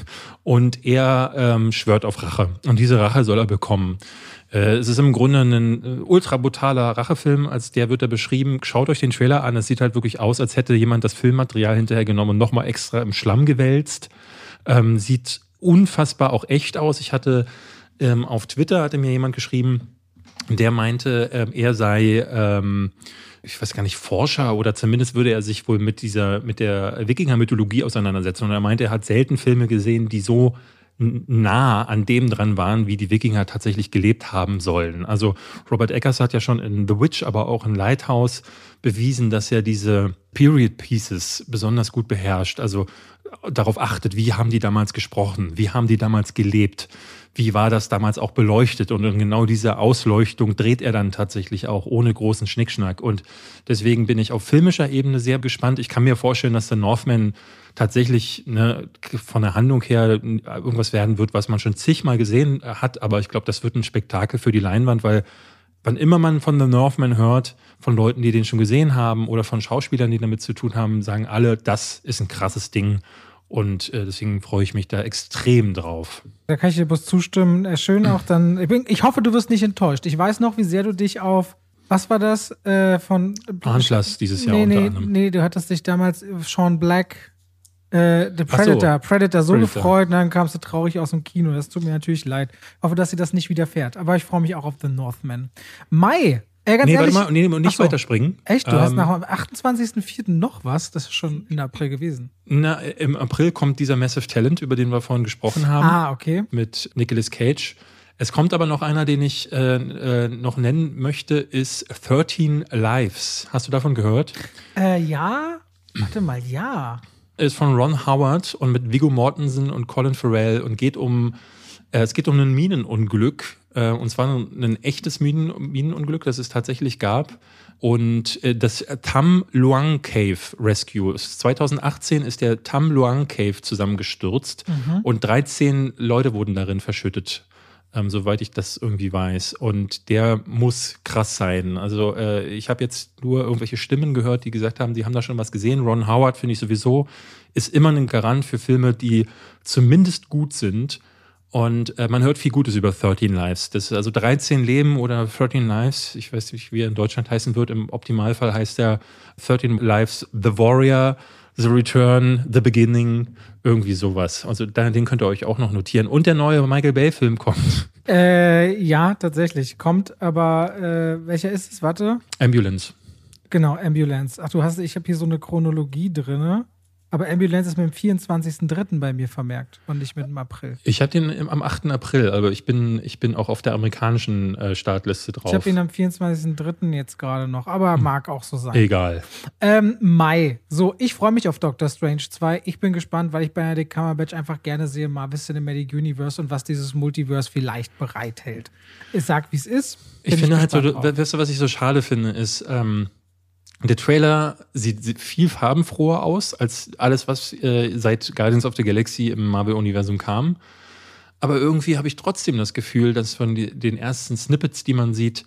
und er ähm, schwört auf Rache. Und diese Rache soll er bekommen. Äh, es ist im Grunde ein äh, ultra brutaler Rachefilm, als der wird er beschrieben. Schaut euch den Trailer an, es sieht halt wirklich aus, als hätte jemand das Filmmaterial hinterher genommen und nochmal extra im Schlamm gewälzt. Ähm, sieht unfassbar auch echt aus. Ich hatte ähm, auf Twitter hatte mir jemand geschrieben, der meinte, ähm, er sei ähm, ich weiß gar nicht, Forscher oder zumindest würde er sich wohl mit dieser, mit der Wikinger-Mythologie auseinandersetzen. Und er meinte, er hat selten Filme gesehen, die so nah an dem dran waren, wie die Wikinger tatsächlich gelebt haben sollen. Also Robert Eggers hat ja schon in The Witch, aber auch in Lighthouse bewiesen, dass er diese Period Pieces besonders gut beherrscht. Also darauf achtet, wie haben die damals gesprochen, wie haben die damals gelebt, wie war das damals auch beleuchtet. Und in genau diese Ausleuchtung dreht er dann tatsächlich auch ohne großen Schnickschnack. Und deswegen bin ich auf filmischer Ebene sehr gespannt. Ich kann mir vorstellen, dass der Northman tatsächlich ne, von der Handlung her irgendwas werden wird, was man schon zigmal gesehen hat. Aber ich glaube, das wird ein Spektakel für die Leinwand, weil wann immer man von The Northman hört, von Leuten, die den schon gesehen haben oder von Schauspielern, die damit zu tun haben, sagen alle, das ist ein krasses Ding. Und äh, deswegen freue ich mich da extrem drauf. Da kann ich dir bloß zustimmen. Äh, schön auch dann. Ich, bin, ich hoffe, du wirst nicht enttäuscht. Ich weiß noch, wie sehr du dich auf. Was war das äh, von. Hunters dieses Jahr nee, unter nee, anderem. Nee, du hattest dich damals Sean Black, äh, The Predator, so. Predator so Predator. gefreut und dann kamst du traurig aus dem Kino. Das tut mir natürlich leid. Ich hoffe, dass sie das nicht widerfährt. Aber ich freue mich auch auf The Northman. Mai Ey, ganz nee, ehrlich, warte mal, nee, nicht so. weiterspringen. Echt? Du ähm, hast nach dem 28.04. noch was? Das ist schon in April gewesen. Na, im April kommt dieser Massive Talent, über den wir vorhin gesprochen haben. Ah, okay. Mit Nicolas Cage. Es kommt aber noch einer, den ich äh, äh, noch nennen möchte, ist 13 Lives. Hast du davon gehört? Äh, ja. Warte mal, ja. Ist von Ron Howard und mit Viggo Mortensen und Colin Farrell und geht um, äh, es geht um ein Minenunglück äh, und zwar ein echtes Minen Minenunglück, das es tatsächlich gab. Und äh, das Tam Luang Cave Rescue. 2018 ist der Tam Luang Cave zusammengestürzt mhm. und 13 Leute wurden darin verschüttet. Ähm, soweit ich das irgendwie weiß. Und der muss krass sein. Also äh, ich habe jetzt nur irgendwelche Stimmen gehört, die gesagt haben, die haben da schon was gesehen. Ron Howard finde ich sowieso ist immer ein Garant für Filme, die zumindest gut sind und äh, man hört viel Gutes über 13 Lives. Das ist also 13 Leben oder 13 Lives. Ich weiß nicht, wie er in Deutschland heißen wird. Im Optimalfall heißt er 13 Lives The Warrior, The Return, The Beginning, irgendwie sowas. Also den könnt ihr euch auch noch notieren. Und der neue Michael Bay-Film kommt. (laughs) Äh, ja, tatsächlich. Kommt, aber äh, welcher ist es? Warte. Ambulance. Genau, Ambulance. Ach, du hast, ich habe hier so eine Chronologie drin. Aber Ambulance ist mit dem 24.03. bei mir vermerkt und nicht mit dem April. Ich hatte ihn am 8. April, aber ich bin, ich bin auch auf der amerikanischen äh, Startliste drauf. Ich habe ihn am 24.03. jetzt gerade noch, aber hm. mag auch so sein. Egal. Ähm, Mai. So, ich freue mich auf Doctor Strange 2. Ich bin gespannt, weil ich Benedict Cumberbatch einfach gerne sehe, Marvel Cinematic Universe und was dieses Multiverse vielleicht bereithält. Ich sag, wie es ist. Ich finde halt so, weißt du, was ich so schade finde, ist, ähm, der Trailer sieht, sieht, viel farbenfroher aus als alles, was äh, seit Guardians of the Galaxy im Marvel-Universum kam. Aber irgendwie habe ich trotzdem das Gefühl, dass von die, den ersten Snippets, die man sieht,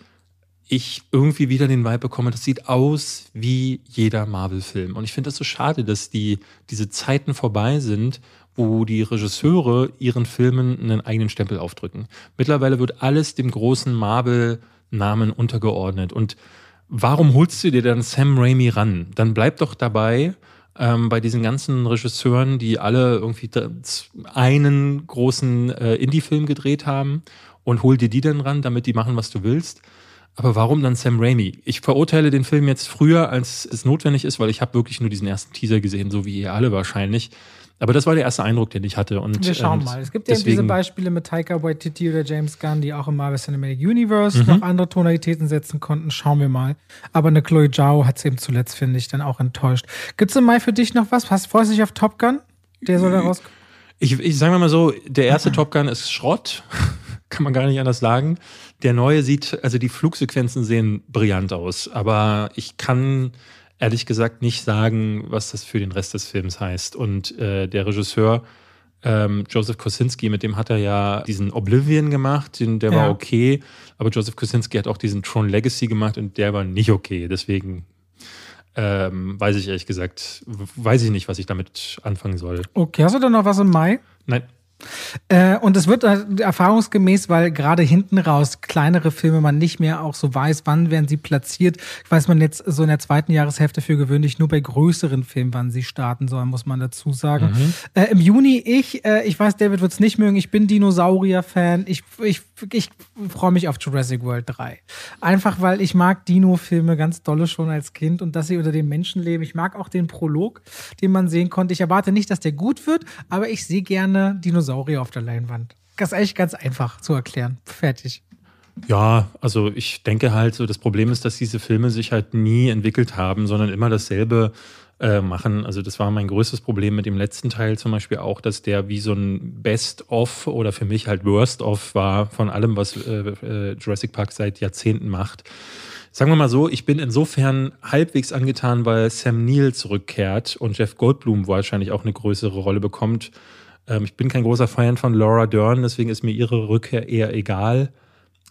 ich irgendwie wieder den Vibe bekomme, das sieht aus wie jeder Marvel-Film. Und ich finde das so schade, dass die, diese Zeiten vorbei sind, wo die Regisseure ihren Filmen einen eigenen Stempel aufdrücken. Mittlerweile wird alles dem großen Marvel-Namen untergeordnet. Und warum holst du dir dann Sam Raimi ran? Dann bleib doch dabei ähm, bei diesen ganzen Regisseuren, die alle irgendwie einen großen äh, Indie-Film gedreht haben und hol dir die dann ran, damit die machen, was du willst. Aber warum dann Sam Raimi? Ich verurteile den Film jetzt früher, als es notwendig ist, weil ich habe wirklich nur diesen ersten Teaser gesehen, so wie ihr alle wahrscheinlich. Aber das war der erste Eindruck, den ich hatte. Und, Wir schauen ähm, mal. Es gibt ja diese Beispiele mit Taika Waititi oder James Gunn, die auch im Marvel Cinematic Universe mhm. noch andere Tonalitäten setzen konnten. Schauen wir mal. Aber eine Chloe Zhao hat es eben zuletzt, finde ich, dann auch enttäuscht. Gibt es im Mai für dich noch was? Hast, freust du dich auf Top Gun? Der soll da rauskommen? Ich, ich sage mal so, der erste Top Gun ist Schrott. (laughs) Kann man gar nicht anders sagen. Der neue sieht, also die Flugsequenzen sehen brillant aus. Aber ich kann ehrlich gesagt nicht sagen, was das für den Rest des Films heißt. Und äh, der Regisseur ähm, Joseph Kosinski, mit dem hat er ja diesen Oblivion gemacht, den, der ja. war okay, aber Joseph Kosinski hat auch diesen Tron Legacy gemacht und der war nicht okay. Deswegen ähm, weiß ich ehrlich gesagt, weiß ich nicht, was ich damit anfangen soll. Okay, hast du denn noch was im Mai? Nein. Äh, und es wird äh, erfahrungsgemäß, weil gerade hinten raus kleinere Filme man nicht mehr auch so weiß, wann werden sie platziert. Weiß man jetzt so in der zweiten Jahreshälfte für gewöhnlich nur bei größeren Filmen, wann sie starten sollen, muss man dazu sagen. Mhm. Äh, Im Juni, ich, äh, ich weiß, David wird es nicht mögen, ich bin Dinosaurier-Fan. Ich, ich, ich freue mich auf Jurassic World 3. Einfach weil ich mag Dino-Filme ganz dolle schon als Kind und dass sie unter den Menschen leben. Ich mag auch den Prolog, den man sehen konnte. Ich erwarte nicht, dass der gut wird, aber ich sehe gerne Dinosaurier Dinosaurier auf der Leinwand. Das ist eigentlich ganz einfach zu erklären. Fertig. Ja, also ich denke halt, so das Problem ist, dass diese Filme sich halt nie entwickelt haben, sondern immer dasselbe äh, machen. Also das war mein größtes Problem mit dem letzten Teil zum Beispiel auch, dass der wie so ein Best-of oder für mich halt Worst-of war von allem, was äh, äh, Jurassic Park seit Jahrzehnten macht. Sagen wir mal so, ich bin insofern halbwegs angetan, weil Sam Neill zurückkehrt und Jeff Goldblum wahrscheinlich auch eine größere Rolle bekommt. Ähm, ich bin kein großer Fan von Laura Dern, deswegen ist mir ihre Rückkehr eher egal.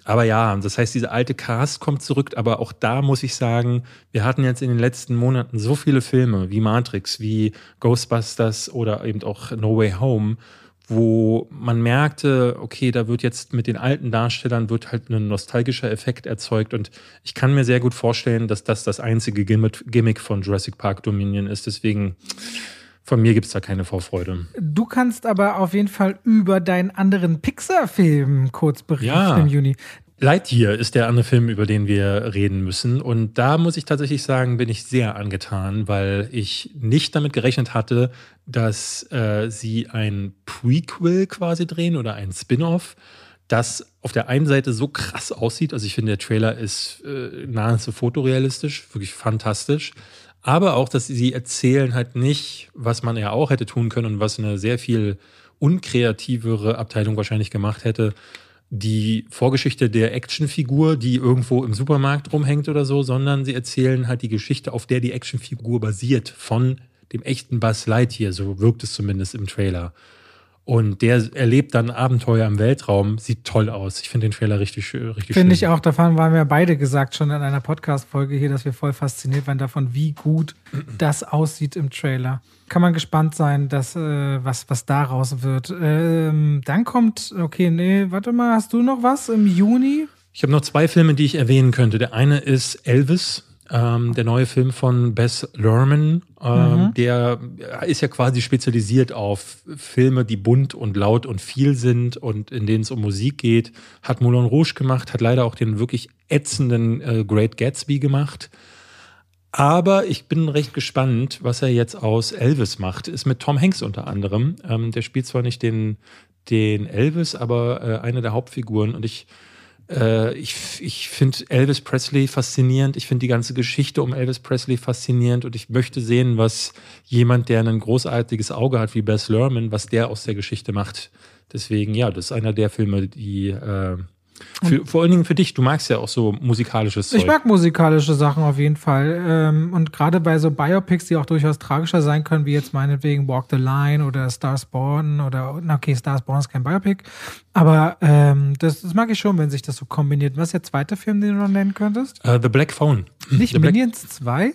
Aber ja, das heißt, diese alte Cast kommt zurück, aber auch da muss ich sagen, wir hatten jetzt in den letzten Monaten so viele Filme wie Matrix, wie Ghostbusters oder eben auch No Way Home, wo man merkte, okay, da wird jetzt mit den alten Darstellern wird halt ein nostalgischer Effekt erzeugt und ich kann mir sehr gut vorstellen, dass das das einzige Gimmick von Jurassic Park Dominion ist. Deswegen von mir gibt es da keine Vorfreude. Du kannst aber auf jeden Fall über deinen anderen Pixar-Film kurz berichten ja. im Juni. Lightyear ist der andere Film, über den wir reden müssen. Und da muss ich tatsächlich sagen, bin ich sehr angetan, weil ich nicht damit gerechnet hatte, dass äh, sie ein Prequel quasi drehen oder ein Spin-off, das auf der einen Seite so krass aussieht. Also ich finde, der Trailer ist äh, nahezu fotorealistisch, wirklich fantastisch aber auch, dass sie erzählen halt nicht, was man ja auch hätte tun können und was eine sehr viel unkreativere Abteilung wahrscheinlich gemacht hätte, die Vorgeschichte der Actionfigur, die irgendwo im Supermarkt rumhängt oder so, sondern sie erzählen halt die Geschichte, auf der die Actionfigur basiert, von dem echten Buzz Lightyear, so wirkt es zumindest im Trailer. Und der erlebt dann Abenteuer im Weltraum, sieht toll aus. Ich finde den Trailer richtig, richtig Finde ich auch, davon waren wir beide gesagt schon in einer Podcast-Folge hier, dass wir voll fasziniert waren davon, wie gut (clears throat) das aussieht im Trailer. Kann man gespannt sein, dass, äh, was, was daraus wird. Ähm, dann kommt, okay, nee, warte mal, hast du noch was im Juni? Ich habe noch zwei Filme, die ich erwähnen könnte. Der eine ist Elvis ähm, der neue Film von Bess Lerman, ähm, mhm. der ist ja quasi spezialisiert auf Filme, die bunt und laut und viel sind und in denen es um Musik geht. Hat Moulin Rouge gemacht, hat leider auch den wirklich ätzenden äh, Great Gatsby gemacht. Aber ich bin recht gespannt, was er jetzt aus Elvis macht. Ist mit Tom Hanks unter anderem. Ähm, der spielt zwar nicht den, den Elvis, aber äh, eine der Hauptfiguren. Und ich äh, ich ich finde Elvis Presley faszinierend. Ich finde die ganze Geschichte um Elvis Presley faszinierend und ich möchte sehen, was jemand, der ein großartiges Auge hat wie Bess Lerman, was der aus der Geschichte macht. Deswegen, ja, das ist einer der Filme, die äh, für, vor allen Dingen für dich, du magst ja auch so musikalisches Zeug. Ich mag musikalische Sachen auf jeden Fall. Ähm, und gerade bei so Biopics, die auch durchaus tragischer sein können, wie jetzt meinetwegen Walk the Line oder Stars Born oder, okay, Stars Born ist kein Biopic. Aber ähm, das, das, mag ich schon, wenn sich das so kombiniert. Was ist der zweite Film, den du noch nennen könntest? Uh, The Black Phone. Nicht The Minions Black 2?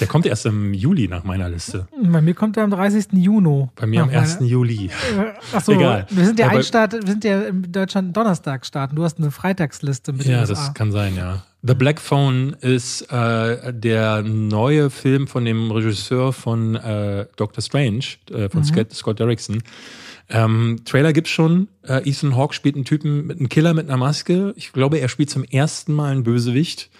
Der kommt erst im Juli nach meiner Liste. Bei mir kommt er am 30. Juni. Bei mir am 1. Juli. Äh, Achso, Egal. Wir sind ja, ein Start, wir sind ja in Deutschland Donnerstag starten. Du hast eine Freitagsliste mit Ja, das kann sein, ja. The Black Phone ist äh, der neue Film von dem Regisseur von äh, Doctor Strange, äh, von mhm. Scott, Scott Derrickson. Ähm, Trailer gibt's schon. Äh, Ethan Hawke spielt einen Typen mit einem Killer mit einer Maske. Ich glaube, er spielt zum ersten Mal einen Bösewicht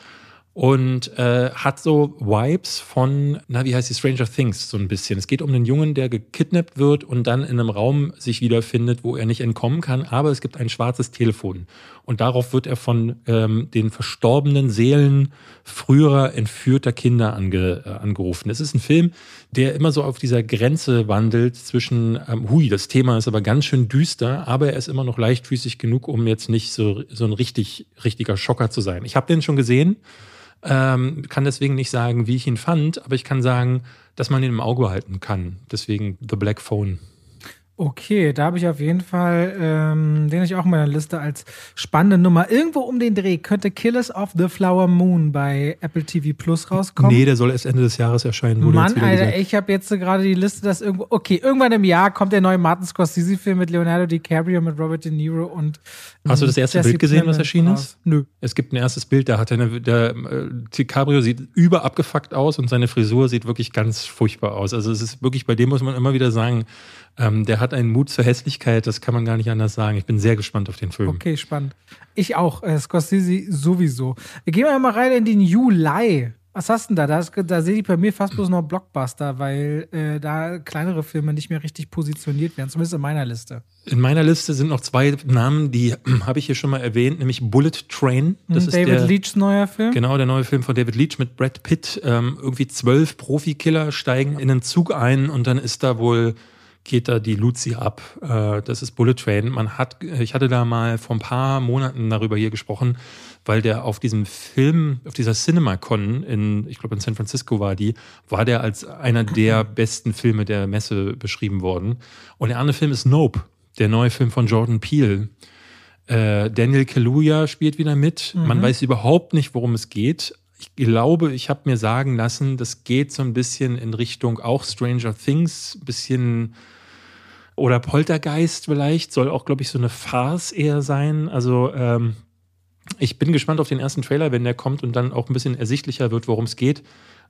und äh, hat so Vibes von, na, wie heißt die Stranger Things so ein bisschen. Es geht um einen Jungen, der gekidnappt wird und dann in einem Raum sich wiederfindet, wo er nicht entkommen kann, aber es gibt ein schwarzes Telefon. Und darauf wird er von ähm, den verstorbenen Seelen früherer entführter Kinder ange, äh, angerufen. Es ist ein Film, der immer so auf dieser Grenze wandelt zwischen, ähm, hui, das Thema ist aber ganz schön düster, aber er ist immer noch leichtfüßig genug, um jetzt nicht so, so ein richtig, richtiger Schocker zu sein. Ich habe den schon gesehen. Ähm, kann deswegen nicht sagen, wie ich ihn fand, aber ich kann sagen, dass man ihn im Auge halten kann. Deswegen The Black Phone. Okay, da habe ich auf jeden Fall, ähm, den habe ich auch in meiner Liste als spannende Nummer. Irgendwo um den Dreh könnte Killers of the Flower Moon bei Apple TV Plus rauskommen. Nee, der soll erst Ende des Jahres erscheinen. Wurde Mann, Alter, gesagt. ich habe jetzt gerade die Liste, dass irgendwo, okay, irgendwann im Jahr kommt der neue Martin Scorsese-Film mit Leonardo DiCaprio, mit Robert De Niro und. Hast du das erste Jesse Bild gesehen, was erschienen ist? Nö. Es gibt ein erstes Bild, da hat er der äh, DiCaprio sieht überabgefuckt aus und seine Frisur sieht wirklich ganz furchtbar aus. Also es ist wirklich, bei dem muss man immer wieder sagen, ähm, der hat einen Mut zur Hässlichkeit, das kann man gar nicht anders sagen. Ich bin sehr gespannt auf den Film. Okay, spannend. Ich auch, äh, Scorsese sowieso. Gehen wir mal rein in den Juli. Was hast du denn da? Da, da sehe ich bei mir fast bloß noch Blockbuster, weil äh, da kleinere Filme nicht mehr richtig positioniert werden, zumindest in meiner Liste. In meiner Liste sind noch zwei Namen, die (clears throat) habe ich hier schon mal erwähnt, nämlich Bullet Train. Das David ist David Leachs neuer Film. Genau, der neue Film von David Leach mit Brad Pitt. Ähm, irgendwie zwölf Profikiller steigen in einen Zug ein und dann ist da wohl geht da die Luzi ab. Äh, das ist Bullet Train. Man hat, ich hatte da mal vor ein paar Monaten darüber hier gesprochen, weil der auf diesem Film, auf dieser CinemaCon in, ich glaube in San Francisco war die, war der als einer der (clears throat) besten Filme der Messe beschrieben worden. Und der andere Film ist Nope, der neue Film von Jordan Peele. Äh, Daniel Kaluuya spielt wieder mit. Mhm. Man weiß überhaupt nicht, worum es geht. Ich glaube, ich habe mir sagen lassen, das geht so ein bisschen in Richtung auch Stranger Things, bisschen oder Poltergeist vielleicht, soll auch, glaube ich, so eine Farce eher sein. Also ähm, ich bin gespannt auf den ersten Trailer, wenn der kommt und dann auch ein bisschen ersichtlicher wird, worum es geht.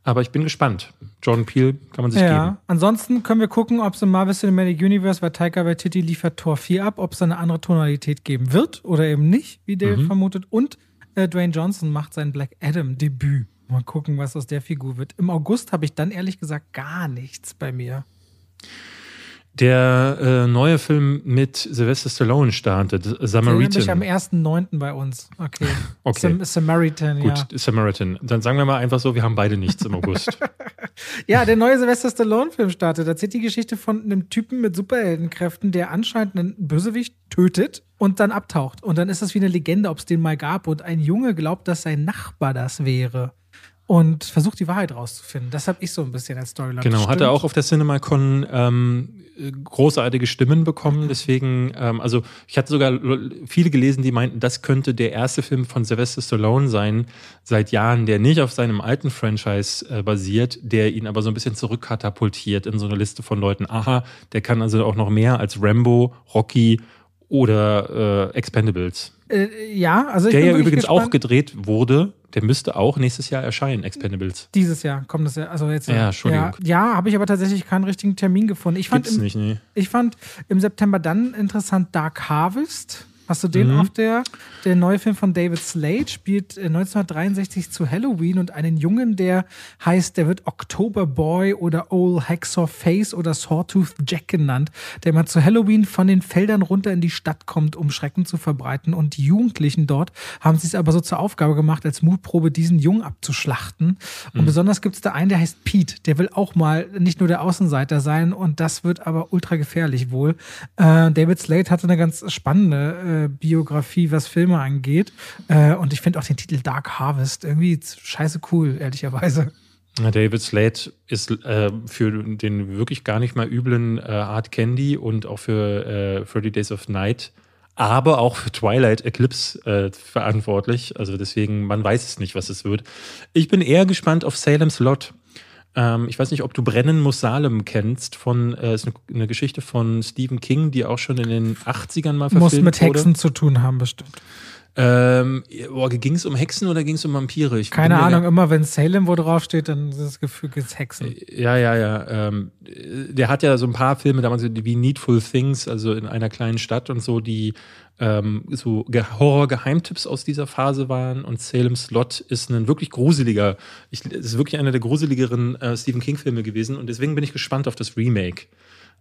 Aber ich bin gespannt. Jordan Peele kann man sich ja. geben. Ansonsten können wir gucken, ob es im Marvel Cinematic Universe, weil Taika Waititi liefert Tor 4 ab, ob es eine andere Tonalität geben wird oder eben nicht, wie David mhm. vermutet. Und äh, Dwayne Johnson macht sein Black Adam Debüt. Mal gucken, was aus der Figur wird. Im August habe ich dann ehrlich gesagt gar nichts bei mir. Der äh, neue Film mit Sylvester Stallone startet, Samaritan. Der am 1.9. bei uns. Okay. (laughs) okay. Sam Samaritan, Gut, ja. Samaritan. Dann sagen wir mal einfach so, wir haben beide nichts im August. (laughs) ja, der neue Sylvester Stallone-Film startet. Da erzählt die Geschichte von einem Typen mit Superheldenkräften, der anscheinend einen Bösewicht tötet und dann abtaucht. Und dann ist das wie eine Legende, ob es den mal gab. Und ein Junge glaubt, dass sein Nachbar das wäre und versucht die Wahrheit rauszufinden. Das habe ich so ein bisschen als Storyline. Genau, hat er auch auf der CinemaCon ähm, großartige Stimmen bekommen. Deswegen, ähm, also ich hatte sogar viele gelesen, die meinten, das könnte der erste Film von Sylvester Stallone sein seit Jahren, der nicht auf seinem alten Franchise äh, basiert, der ihn aber so ein bisschen zurückkatapultiert in so eine Liste von Leuten. Aha, der kann also auch noch mehr als Rambo, Rocky oder äh, Expendables. Äh, ja, also ich Der ja übrigens gespannt. auch gedreht wurde, der müsste auch nächstes Jahr erscheinen, Expendables. Dieses Jahr kommt das ja, also jetzt. Ja, Entschuldigung. Ja, ja habe ich aber tatsächlich keinen richtigen Termin gefunden. Ich fand Gibt's im, nicht, nee. Ich fand im September dann interessant Dark Harvest. Hast du den mhm. auf der? Der neue Film von David Slade spielt 1963 äh, zu Halloween und einen Jungen, der heißt, der wird October Boy oder Old Hacksaw Face oder Sawtooth Jack genannt, der mal zu Halloween von den Feldern runter in die Stadt kommt, um Schrecken zu verbreiten. Und die Jugendlichen dort haben sich es aber so zur Aufgabe gemacht, als Mutprobe diesen Jungen abzuschlachten. Und mhm. besonders gibt es da einen, der heißt Pete. Der will auch mal nicht nur der Außenseiter sein und das wird aber ultra gefährlich wohl. Äh, David Slade hatte eine ganz spannende äh, Biografie, was Filme angeht. Äh, und ich finde auch den Titel Dark Harvest irgendwie scheiße cool, ehrlicherweise. David Slade ist äh, für den wirklich gar nicht mal üblen äh, Art Candy und auch für äh, 30 Days of Night, aber auch für Twilight Eclipse äh, verantwortlich. Also deswegen, man weiß es nicht, was es wird. Ich bin eher gespannt auf Salem's Lot. Ähm, ich weiß nicht, ob du Brennen muss Salem kennst. Von, äh, ist eine, eine, Geschichte von Stephen King, die auch schon in den 80ern mal verfilmt wurde. Muss mit Hexen zu tun haben, bestimmt. Ähm, ging es um Hexen oder ging es um Vampire? Ich Keine Ahnung, immer wenn Salem wo draufsteht, dann ist das Gefühl, es Hexen. Ja, ja, ja. Ähm, der hat ja so ein paar Filme damals wie Needful Things, also in einer kleinen Stadt und so, die ähm, so Horror-Geheimtipps aus dieser Phase waren. Und Salem's Lot ist ein wirklich gruseliger, ich, ist wirklich einer der gruseligeren äh, Stephen King-Filme gewesen. Und deswegen bin ich gespannt auf das Remake.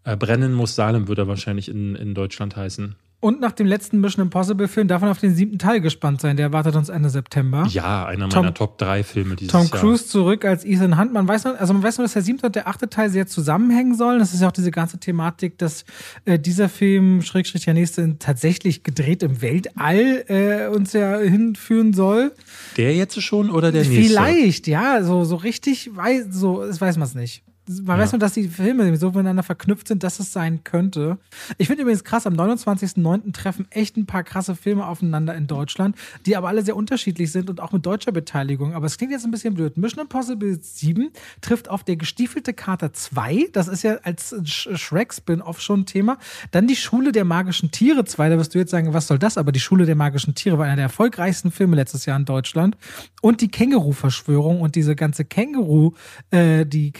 Äh, Brennen muss Salem würde er wahrscheinlich in, in Deutschland heißen. Und nach dem letzten Mission Impossible Film darf man auf den siebten Teil gespannt sein. Der erwartet uns Ende September. Ja, einer meiner Top 3 Filme dieses Tom Jahr. Tom Cruise zurück als Ethan Hunt. Man weiß noch, also man weiß nur, dass der siebte und der achte Teil sehr zusammenhängen sollen. Das ist ja auch diese ganze Thematik, dass äh, dieser Film, Schrägstrich der nächste, tatsächlich gedreht im Weltall äh, uns ja hinführen soll. Der jetzt schon oder der nächste? Vielleicht, ja. So, so richtig, weiß, so, das weiß man es nicht. Man Ja. weiß nur, dass die Filme so miteinander verknüpft sind, dass es sein könnte. Ich finde übrigens krass, am 29.09. treffen echt ein paar krasse Filme aufeinander in Deutschland, die aber alle sehr unterschiedlich sind und auch mit deutscher Beteiligung. Aber es klingt jetzt ein bisschen blöd. Mission Impossible 7 trifft auf der gestiefelte Kater 2. Das ist ja als Shrek-Spin-Off schon ein Thema. Dann die Schule der magischen Tiere 2. Da wirst du jetzt sagen, was soll das? Aber die Schule der magischen Tiere war einer der erfolgreichsten Filme letztes Jahr in Deutschland. Und die Känguru-Verschwörung und diese ganze Känguru, äh, die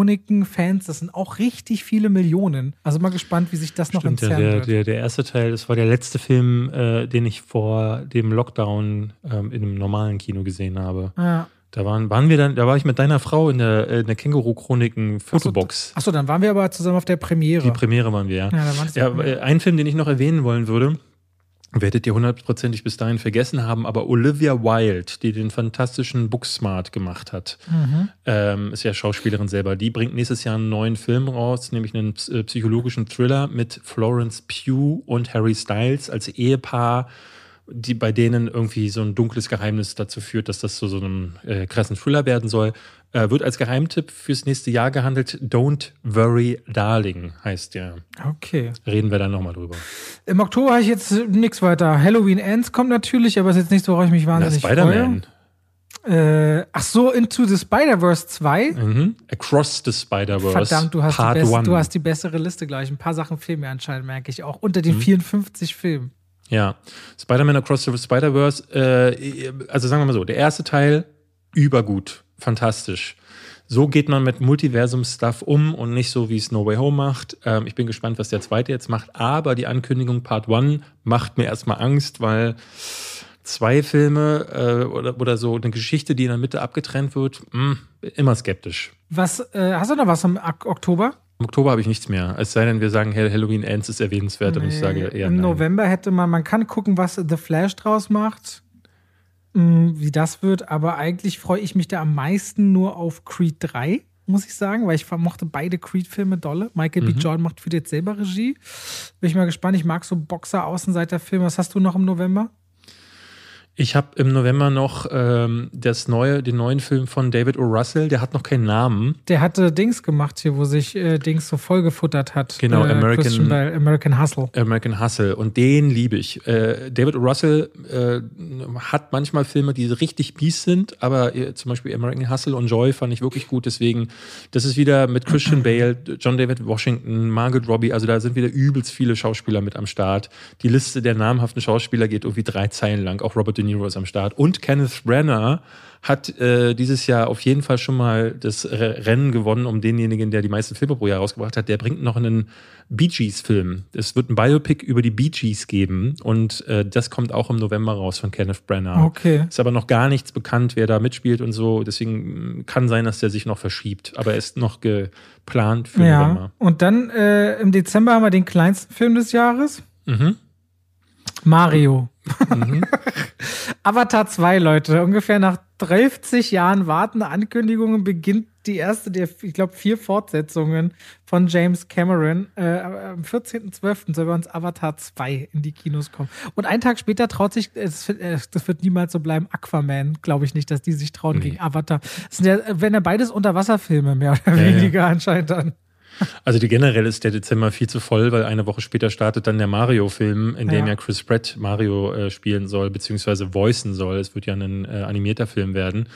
Känguru-Chroniken-Fans, das sind auch richtig viele Millionen. Also mal gespannt, wie sich das noch Stimmt, der, entzerren der, wird. der, der erste Teil, das war der letzte Film, äh, den ich vor dem Lockdown ähm, in einem normalen Kino gesehen habe. ja. Da waren, waren wir dann, da war ich mit deiner Frau in der, äh, in der Känguru-Chroniken Fotobox. Achso, dann waren wir aber zusammen auf der Premiere. Die Premiere waren wir, ja. ja, Ja, äh, ein Film, den ich noch erwähnen wollen würde, werdet ihr hundertprozentig bis dahin vergessen haben, aber Olivia Wilde, die den fantastischen Booksmart gemacht hat, Mhm. ähm, ist ja Schauspielerin selber, die bringt nächstes Jahr einen neuen Film raus, nämlich einen äh, psychologischen Thriller mit Florence Pugh und Harry Styles als Ehepaar, die bei denen irgendwie so ein dunkles Geheimnis dazu führt, dass das zu so einem äh, krassen Thriller werden soll. Äh, wird als Geheimtipp fürs nächste Jahr gehandelt. Don't Worry, Darling heißt der. Okay. Reden wir dann nochmal drüber. Im Oktober habe ich jetzt nichts weiter. Halloween Ends kommt natürlich, aber ist jetzt nicht so, worauf ich mich Na, wahnsinnig Spider-Man. freue. Äh, ach so, Into the Spider-Verse 2. Mhm. Across the Spider-Verse. Verdammt, du hast, die Part best, One. du hast die bessere Liste gleich. Ein paar Sachen fehlen mir anscheinend, merke ich auch. Unter Mhm. den 54 Filmen. Ja, Spider-Man Across the Spider-Verse, äh, also sagen wir mal so, der erste Teil übergut, fantastisch. So geht man mit Multiversum-Stuff um und nicht so, wie es No Way Home macht. Ähm, ich bin gespannt, was der zweite jetzt macht, aber die Ankündigung Part One macht mir erstmal Angst, weil zwei Filme äh, oder, oder so eine Geschichte, die in der Mitte abgetrennt wird, mh, immer skeptisch. Was, äh, hast du noch was im Ok- Oktober? Im Oktober habe ich nichts mehr. Es sei denn, wir sagen, hey, Halloween Ends ist erwähnenswert und ich sage eher Im nein. November hätte man, man kann gucken, was The Flash draus macht, mh, wie das wird, aber eigentlich freue ich mich da am meisten nur auf Creed 3, muss ich sagen, weil ich vermochte beide Creed-Filme dolle. Michael Mhm. B. Jordan macht für jetzt selber Regie. Bin ich mal gespannt. Ich mag so Boxer-Außenseiter-Filme. Was hast du noch im November? Ich habe im November noch ähm, das neue, den neuen Film von David O. Russell, der hat noch keinen Namen. Der hatte Dings gemacht hier, wo sich äh, Dings so vollgefuttert hat. Genau, äh, American- Bale, American Hustle. American Hustle und den liebe ich. Äh, David O. Russell äh, hat manchmal Filme, die richtig mies sind, aber äh, zum Beispiel American Hustle und Joy fand ich wirklich gut. Deswegen, das ist wieder mit Christian Bale, John David Washington, Margaret Robbie, also da sind wieder übelst viele Schauspieler mit am Start. Die Liste der namhaften Schauspieler geht irgendwie drei Zeilen lang. Auch Robert De Niro ist am Start. Und Kenneth Branagh hat äh, dieses Jahr auf jeden Fall schon mal das Rennen gewonnen um denjenigen, der die meisten Filme pro Jahr rausgebracht hat. Der bringt noch einen Bee Gees-Film. Es wird ein Biopic über die Bee Gees geben und äh, das kommt auch im November raus von Kenneth Branagh. Okay. Ist aber noch gar nichts bekannt, wer da mitspielt und so. Deswegen mh, kann sein, dass der sich noch verschiebt. Aber er ist noch geplant für Ja. November. Und dann äh, im Dezember haben wir den kleinsten Film des Jahres. Mhm. Mario. Mhm. (laughs) Avatar 2, Leute. Ungefähr nach 30 Jahren Warten, Ankündigungen beginnt die erste der, ich glaube, vier Fortsetzungen von James Cameron. Äh, am 14.12. soll bei uns Avatar 2 in die Kinos kommen. Und einen Tag später traut sich, es, äh, das wird niemals so bleiben, Aquaman, glaube ich nicht, dass die sich trauen Nee. gegen Avatar. Das sind ja, wenn ja beides Unterwasserfilme, mehr oder Ja, ja. weniger anscheinend dann. Also die generell ist der Dezember viel zu voll, weil eine Woche später startet dann der Mario-Film, in dem Ja. ja, Chris Pratt Mario äh, spielen soll, beziehungsweise voicen soll. Es wird ja ein äh, animierter Film werden.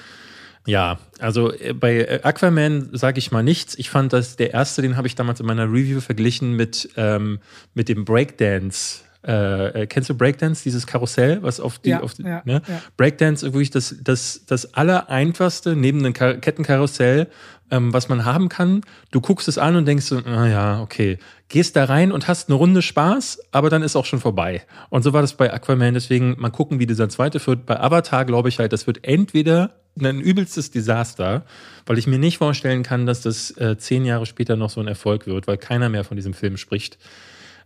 Ja, also äh, bei äh, Aquaman sage ich mal nichts. Ich fand, dass der erste, den habe ich damals in meiner Review verglichen mit, ähm, mit dem Breakdance. Äh, äh, kennst du Breakdance, dieses Karussell, was auf die, Ja, auf die ja, ne? ja. Breakdance wirklich das, das, das Allereinfachste neben dem Ka- Kettenkarussell, ähm, was man haben kann. Du guckst es an und denkst so, ah ja, okay. Gehst da rein und hast eine Runde Spaß, aber dann ist auch schon vorbei. Und so war das bei Aquaman. Deswegen mal gucken, wie dieser zweite wird. Bei Avatar glaube ich halt, das wird entweder ein übelstes Desaster, weil ich mir nicht vorstellen kann, dass das äh, zehn Jahre später noch so ein Erfolg wird, weil keiner mehr von diesem Film spricht.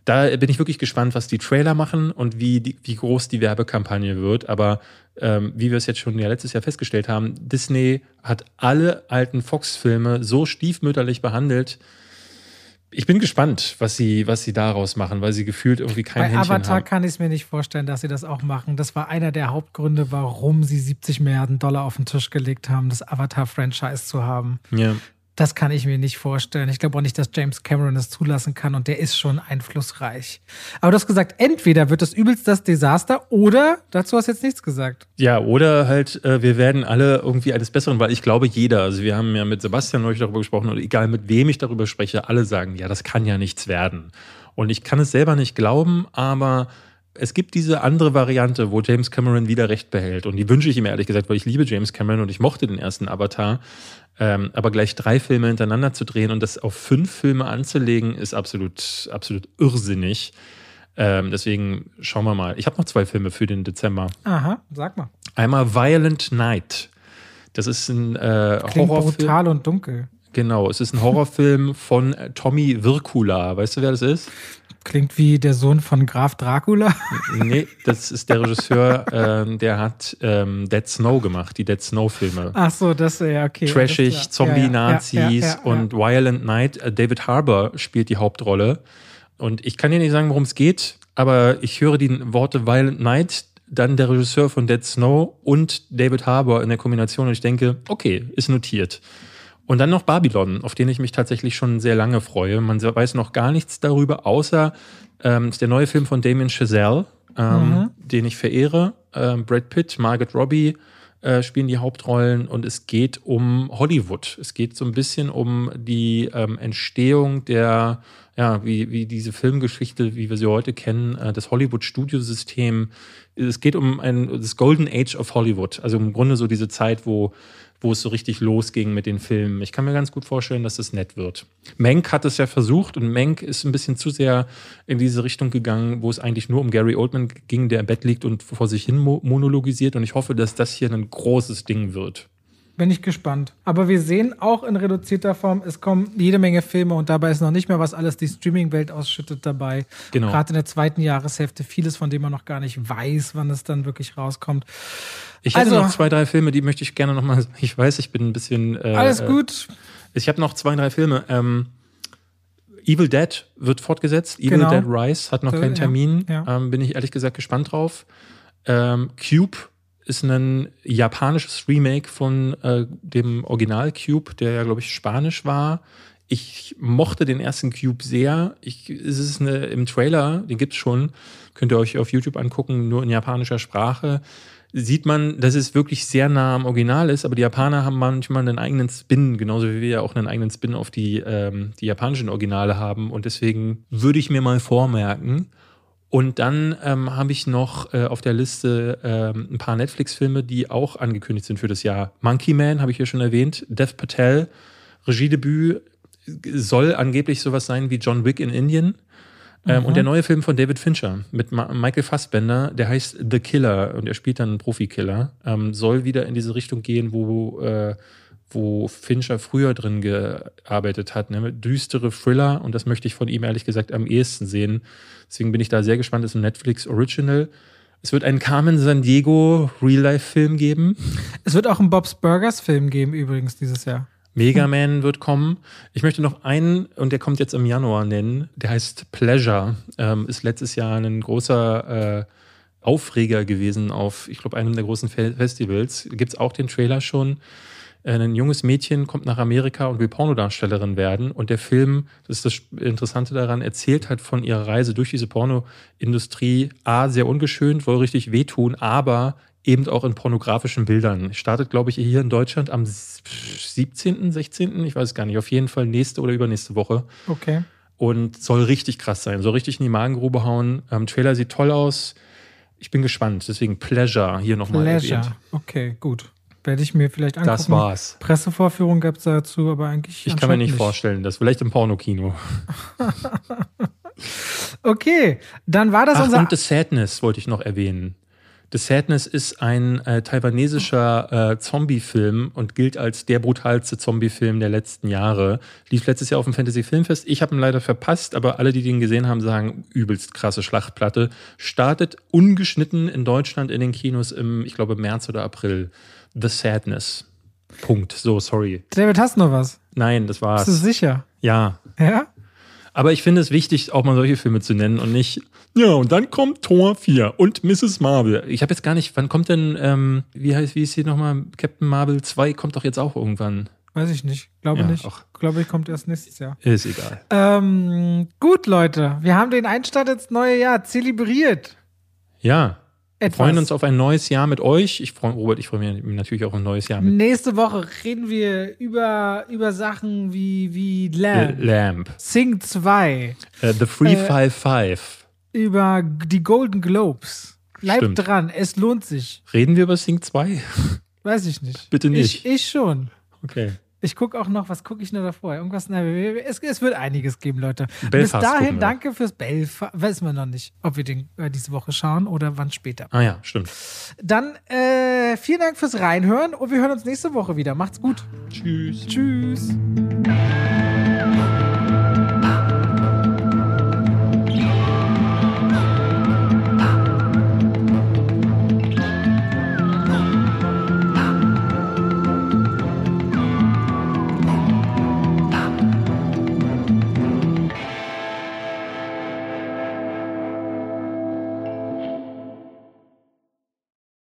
Da bin ich wirklich gespannt, was die Trailer machen und wie, die, wie groß die Werbekampagne wird. Aber ähm, wie wir es jetzt schon ja letztes Jahr festgestellt haben, Disney hat alle alten Fox-Filme so stiefmütterlich behandelt. Ich bin gespannt, was sie, was sie daraus machen, weil sie gefühlt irgendwie kein Bei Händchen Avatar haben. kann ich es mir nicht vorstellen, dass sie das auch machen. Das war einer der Hauptgründe, warum sie 70 Milliarden Dollar auf den Tisch gelegt haben, das Avatar-Franchise zu haben. Ja. Das kann ich mir nicht vorstellen. Ich glaube auch nicht, dass James Cameron es zulassen kann und der ist schon einflussreich. Aber du hast gesagt, entweder wird das übelst das Desaster oder, dazu hast du jetzt nichts gesagt. Ja, oder halt, äh, wir werden alle irgendwie eines Besseren, weil ich glaube, jeder, also wir haben ja mit Sebastian neulich darüber gesprochen und egal mit wem ich darüber spreche, alle sagen, ja, das kann ja nichts werden. Und ich kann es selber nicht glauben, aber es gibt diese andere Variante, wo James Cameron wieder Recht behält. Und die wünsche ich ihm ehrlich gesagt, weil ich liebe James Cameron und ich mochte den ersten Avatar. Ähm, aber gleich drei Filme hintereinander zu drehen und das auf fünf Filme anzulegen, ist absolut, absolut irrsinnig. Ähm, deswegen schauen wir mal. Ich habe noch zwei Filme für den Dezember. Aha, sag mal. Einmal Violent Night. Das ist ein äh, Klingt Horrorfilm. brutal und dunkel. Genau, es ist ein Horrorfilm von Tommy Wirkula. Weißt du, wer das ist? Klingt wie der Sohn von Graf Dracula. Nee, das ist der Regisseur, ähm, der hat ähm, Dead Snow gemacht, die Dead Snow-Filme. Ach so, das wäre ja okay. Trashig. Zombie-Nazis Ja, ja, ja, ja, ja. und Violent Night. Äh, David Harbour spielt die Hauptrolle. Und ich kann dir nicht sagen, worum es geht, aber ich höre die Worte Violent Night, dann der Regisseur von Dead Snow und David Harbour in der Kombination und ich denke, okay, ist notiert. Und dann noch Babylon, auf den ich mich tatsächlich schon sehr lange freue. Man weiß noch gar nichts darüber, außer ähm, ist der neue Film von Damien Chazelle, ähm, Mhm. den ich verehre. Ähm, Brad Pitt, Margaret Robbie äh, spielen die Hauptrollen und es geht um Hollywood. Es geht so ein bisschen um die ähm, Entstehung der, ja, wie, wie diese Filmgeschichte, wie wir sie heute kennen, äh, das Hollywood-Studiosystem. Es geht um ein, das Golden Age of Hollywood. Also im Grunde so diese Zeit, wo wo es so richtig losging mit den Filmen. Ich kann mir ganz gut vorstellen, dass es nett wird. Menk hat es ja versucht und Menk ist ein bisschen zu sehr in diese Richtung gegangen, wo es eigentlich nur um Gary Oldman ging, der im Bett liegt und vor sich hin mo- monologisiert. Und ich hoffe, dass das hier ein großes Ding wird. Bin ich gespannt. Aber wir sehen auch in reduzierter Form, es kommen jede Menge Filme und dabei ist noch nicht mehr, was alles die Streaming-Welt ausschüttet dabei. Genau. Gerade in der zweiten Jahreshälfte vieles, von dem man noch gar nicht weiß, wann es dann wirklich rauskommt. Ich hätte Also- noch zwei, drei Filme, die möchte ich gerne noch mal. (laughs) Ich weiß, ich bin ein bisschen. Äh, Alles äh, gut. Ich habe noch zwei, drei Filme. Ähm, Evil Dead wird fortgesetzt. Evil Genau. Dead Rise hat noch keinen ja, Termin. ja. Ähm, bin ich ehrlich gesagt gespannt drauf. Ähm, Cube ist ein japanisches Remake von äh, dem Original Cube, der ja, glaube ich, spanisch war. Ich mochte den ersten Cube sehr. Ich, es ist eine, im Trailer, den gibt's schon, könnt ihr euch auf YouTube angucken, nur in japanischer Sprache. Sieht man, dass es wirklich sehr nah am Original ist, aber die Japaner haben manchmal einen eigenen Spin, genauso wie wir ja auch einen eigenen Spin auf die, ähm, die japanischen Originale haben. Und deswegen würde ich mir mal vormerken. Und dann ähm, habe ich noch äh, auf der Liste ähm, ein paar Netflix-Filme, die auch angekündigt sind für das Jahr. Monkey Man habe ich hier schon erwähnt. Dev Patel, Regiedebüt, soll angeblich sowas sein wie John Wick in Indien. Ähm, und der neue Film von David Fincher mit Ma Michael Fassbender, der heißt The Killer und er spielt dann einen Profikiller, ähm, soll wieder in diese Richtung gehen, wo, äh, wo Fincher früher drin gearbeitet hat. Ne? Düstere Thriller und das möchte ich von ihm ehrlich gesagt am ehesten sehen. Deswegen bin ich da sehr gespannt. Das ist ein Netflix Original. Es wird einen Carmen San Diego Real-Life-Film geben. Es wird auch einen Bob's Burgers Film geben übrigens dieses Jahr. Mega Man wird kommen. Ich möchte noch einen, und der kommt jetzt im Januar nennen, der heißt Pleasure. Ähm, ist letztes Jahr ein großer äh, Aufreger gewesen auf, ich glaube, einem der großen Fe Festivals. Gibt es auch den Trailer schon. Ein junges Mädchen kommt nach Amerika und will Pornodarstellerin werden. Und der Film, das ist das Interessante daran, erzählt halt von ihrer Reise durch diese Pornoindustrie. A, sehr ungeschönt, wohl richtig wehtun, aber eben auch in pornografischen Bildern. Startet, glaube ich, hier in Deutschland am 17., 16., ich weiß es gar nicht, auf jeden Fall nächste oder übernächste Woche. Okay. Und soll richtig krass sein, soll richtig in die Magengrube hauen. Ähm, Trailer sieht toll aus. Ich bin gespannt, deswegen Pleasure hier nochmal Pleasure. erwähnt. Okay, gut. Werde ich mir vielleicht angucken. Das war's. Pressevorführung gab es dazu, aber eigentlich. Ich kann mir nicht vorstellen, das vielleicht im Pornokino. (laughs) Okay, dann war das Ach, unser. und The Sadness wollte ich noch erwähnen. The Sadness ist ein äh, taiwanesischer äh, Zombie-Film und gilt als der brutalste Zombie-Film der letzten Jahre. Lief letztes Jahr auf dem Fantasy Filmfest. Ich habe ihn leider verpasst, aber alle, die den gesehen haben, sagen, übelst krasse Schlachtplatte. Startet ungeschnitten in Deutschland in den Kinos im, ich glaube, März oder April. The Sadness. Punkt. So, sorry. David, hast du noch was? Nein, das Bist du war's. sicher? Ja. Ja? Aber ich finde es wichtig, auch mal solche Filme zu nennen und nicht, ja, und dann kommt Tor 4 und Mrs. Marvel. Ich habe jetzt gar nicht, wann kommt denn, ähm, wie heißt, wie ist hier nochmal, Captain Marvel 2 kommt doch jetzt auch irgendwann. Weiß ich nicht. Glaube Ja, nicht. ach. glaube ich, kommt erst nächstes Jahr. Ist egal. Ähm, gut, Leute. Wir haben den Einstand ins neue Jahr zelebriert. Ja. Wir Etwas. freuen uns auf ein neues Jahr mit euch. Ich freue Robert, ich freue mich natürlich auch auf ein neues Jahr mit Nächste Woche reden wir über, über Sachen wie, wie Lamb, Lamp. Sing 2, Äh, The Free Äh, Five Five. über die Golden Globes. Bleibt Stimmt. dran, es lohnt sich. Reden wir über Sync 2? Weiß ich nicht. (laughs) Bitte nicht. Ich, ich schon. Okay. Ich gucke auch noch, was gucke ich noch davor? Irgendwas, na, es, es wird einiges geben, Leute. Belfast Bis dahin, danke fürs Belfast. Wissen wir noch nicht, ob wir den äh, diese Woche schauen oder wann später. Ah ja, stimmt. Dann äh, vielen Dank fürs Reinhören und wir hören uns nächste Woche wieder. Macht's gut. Tschüss. Tschüss.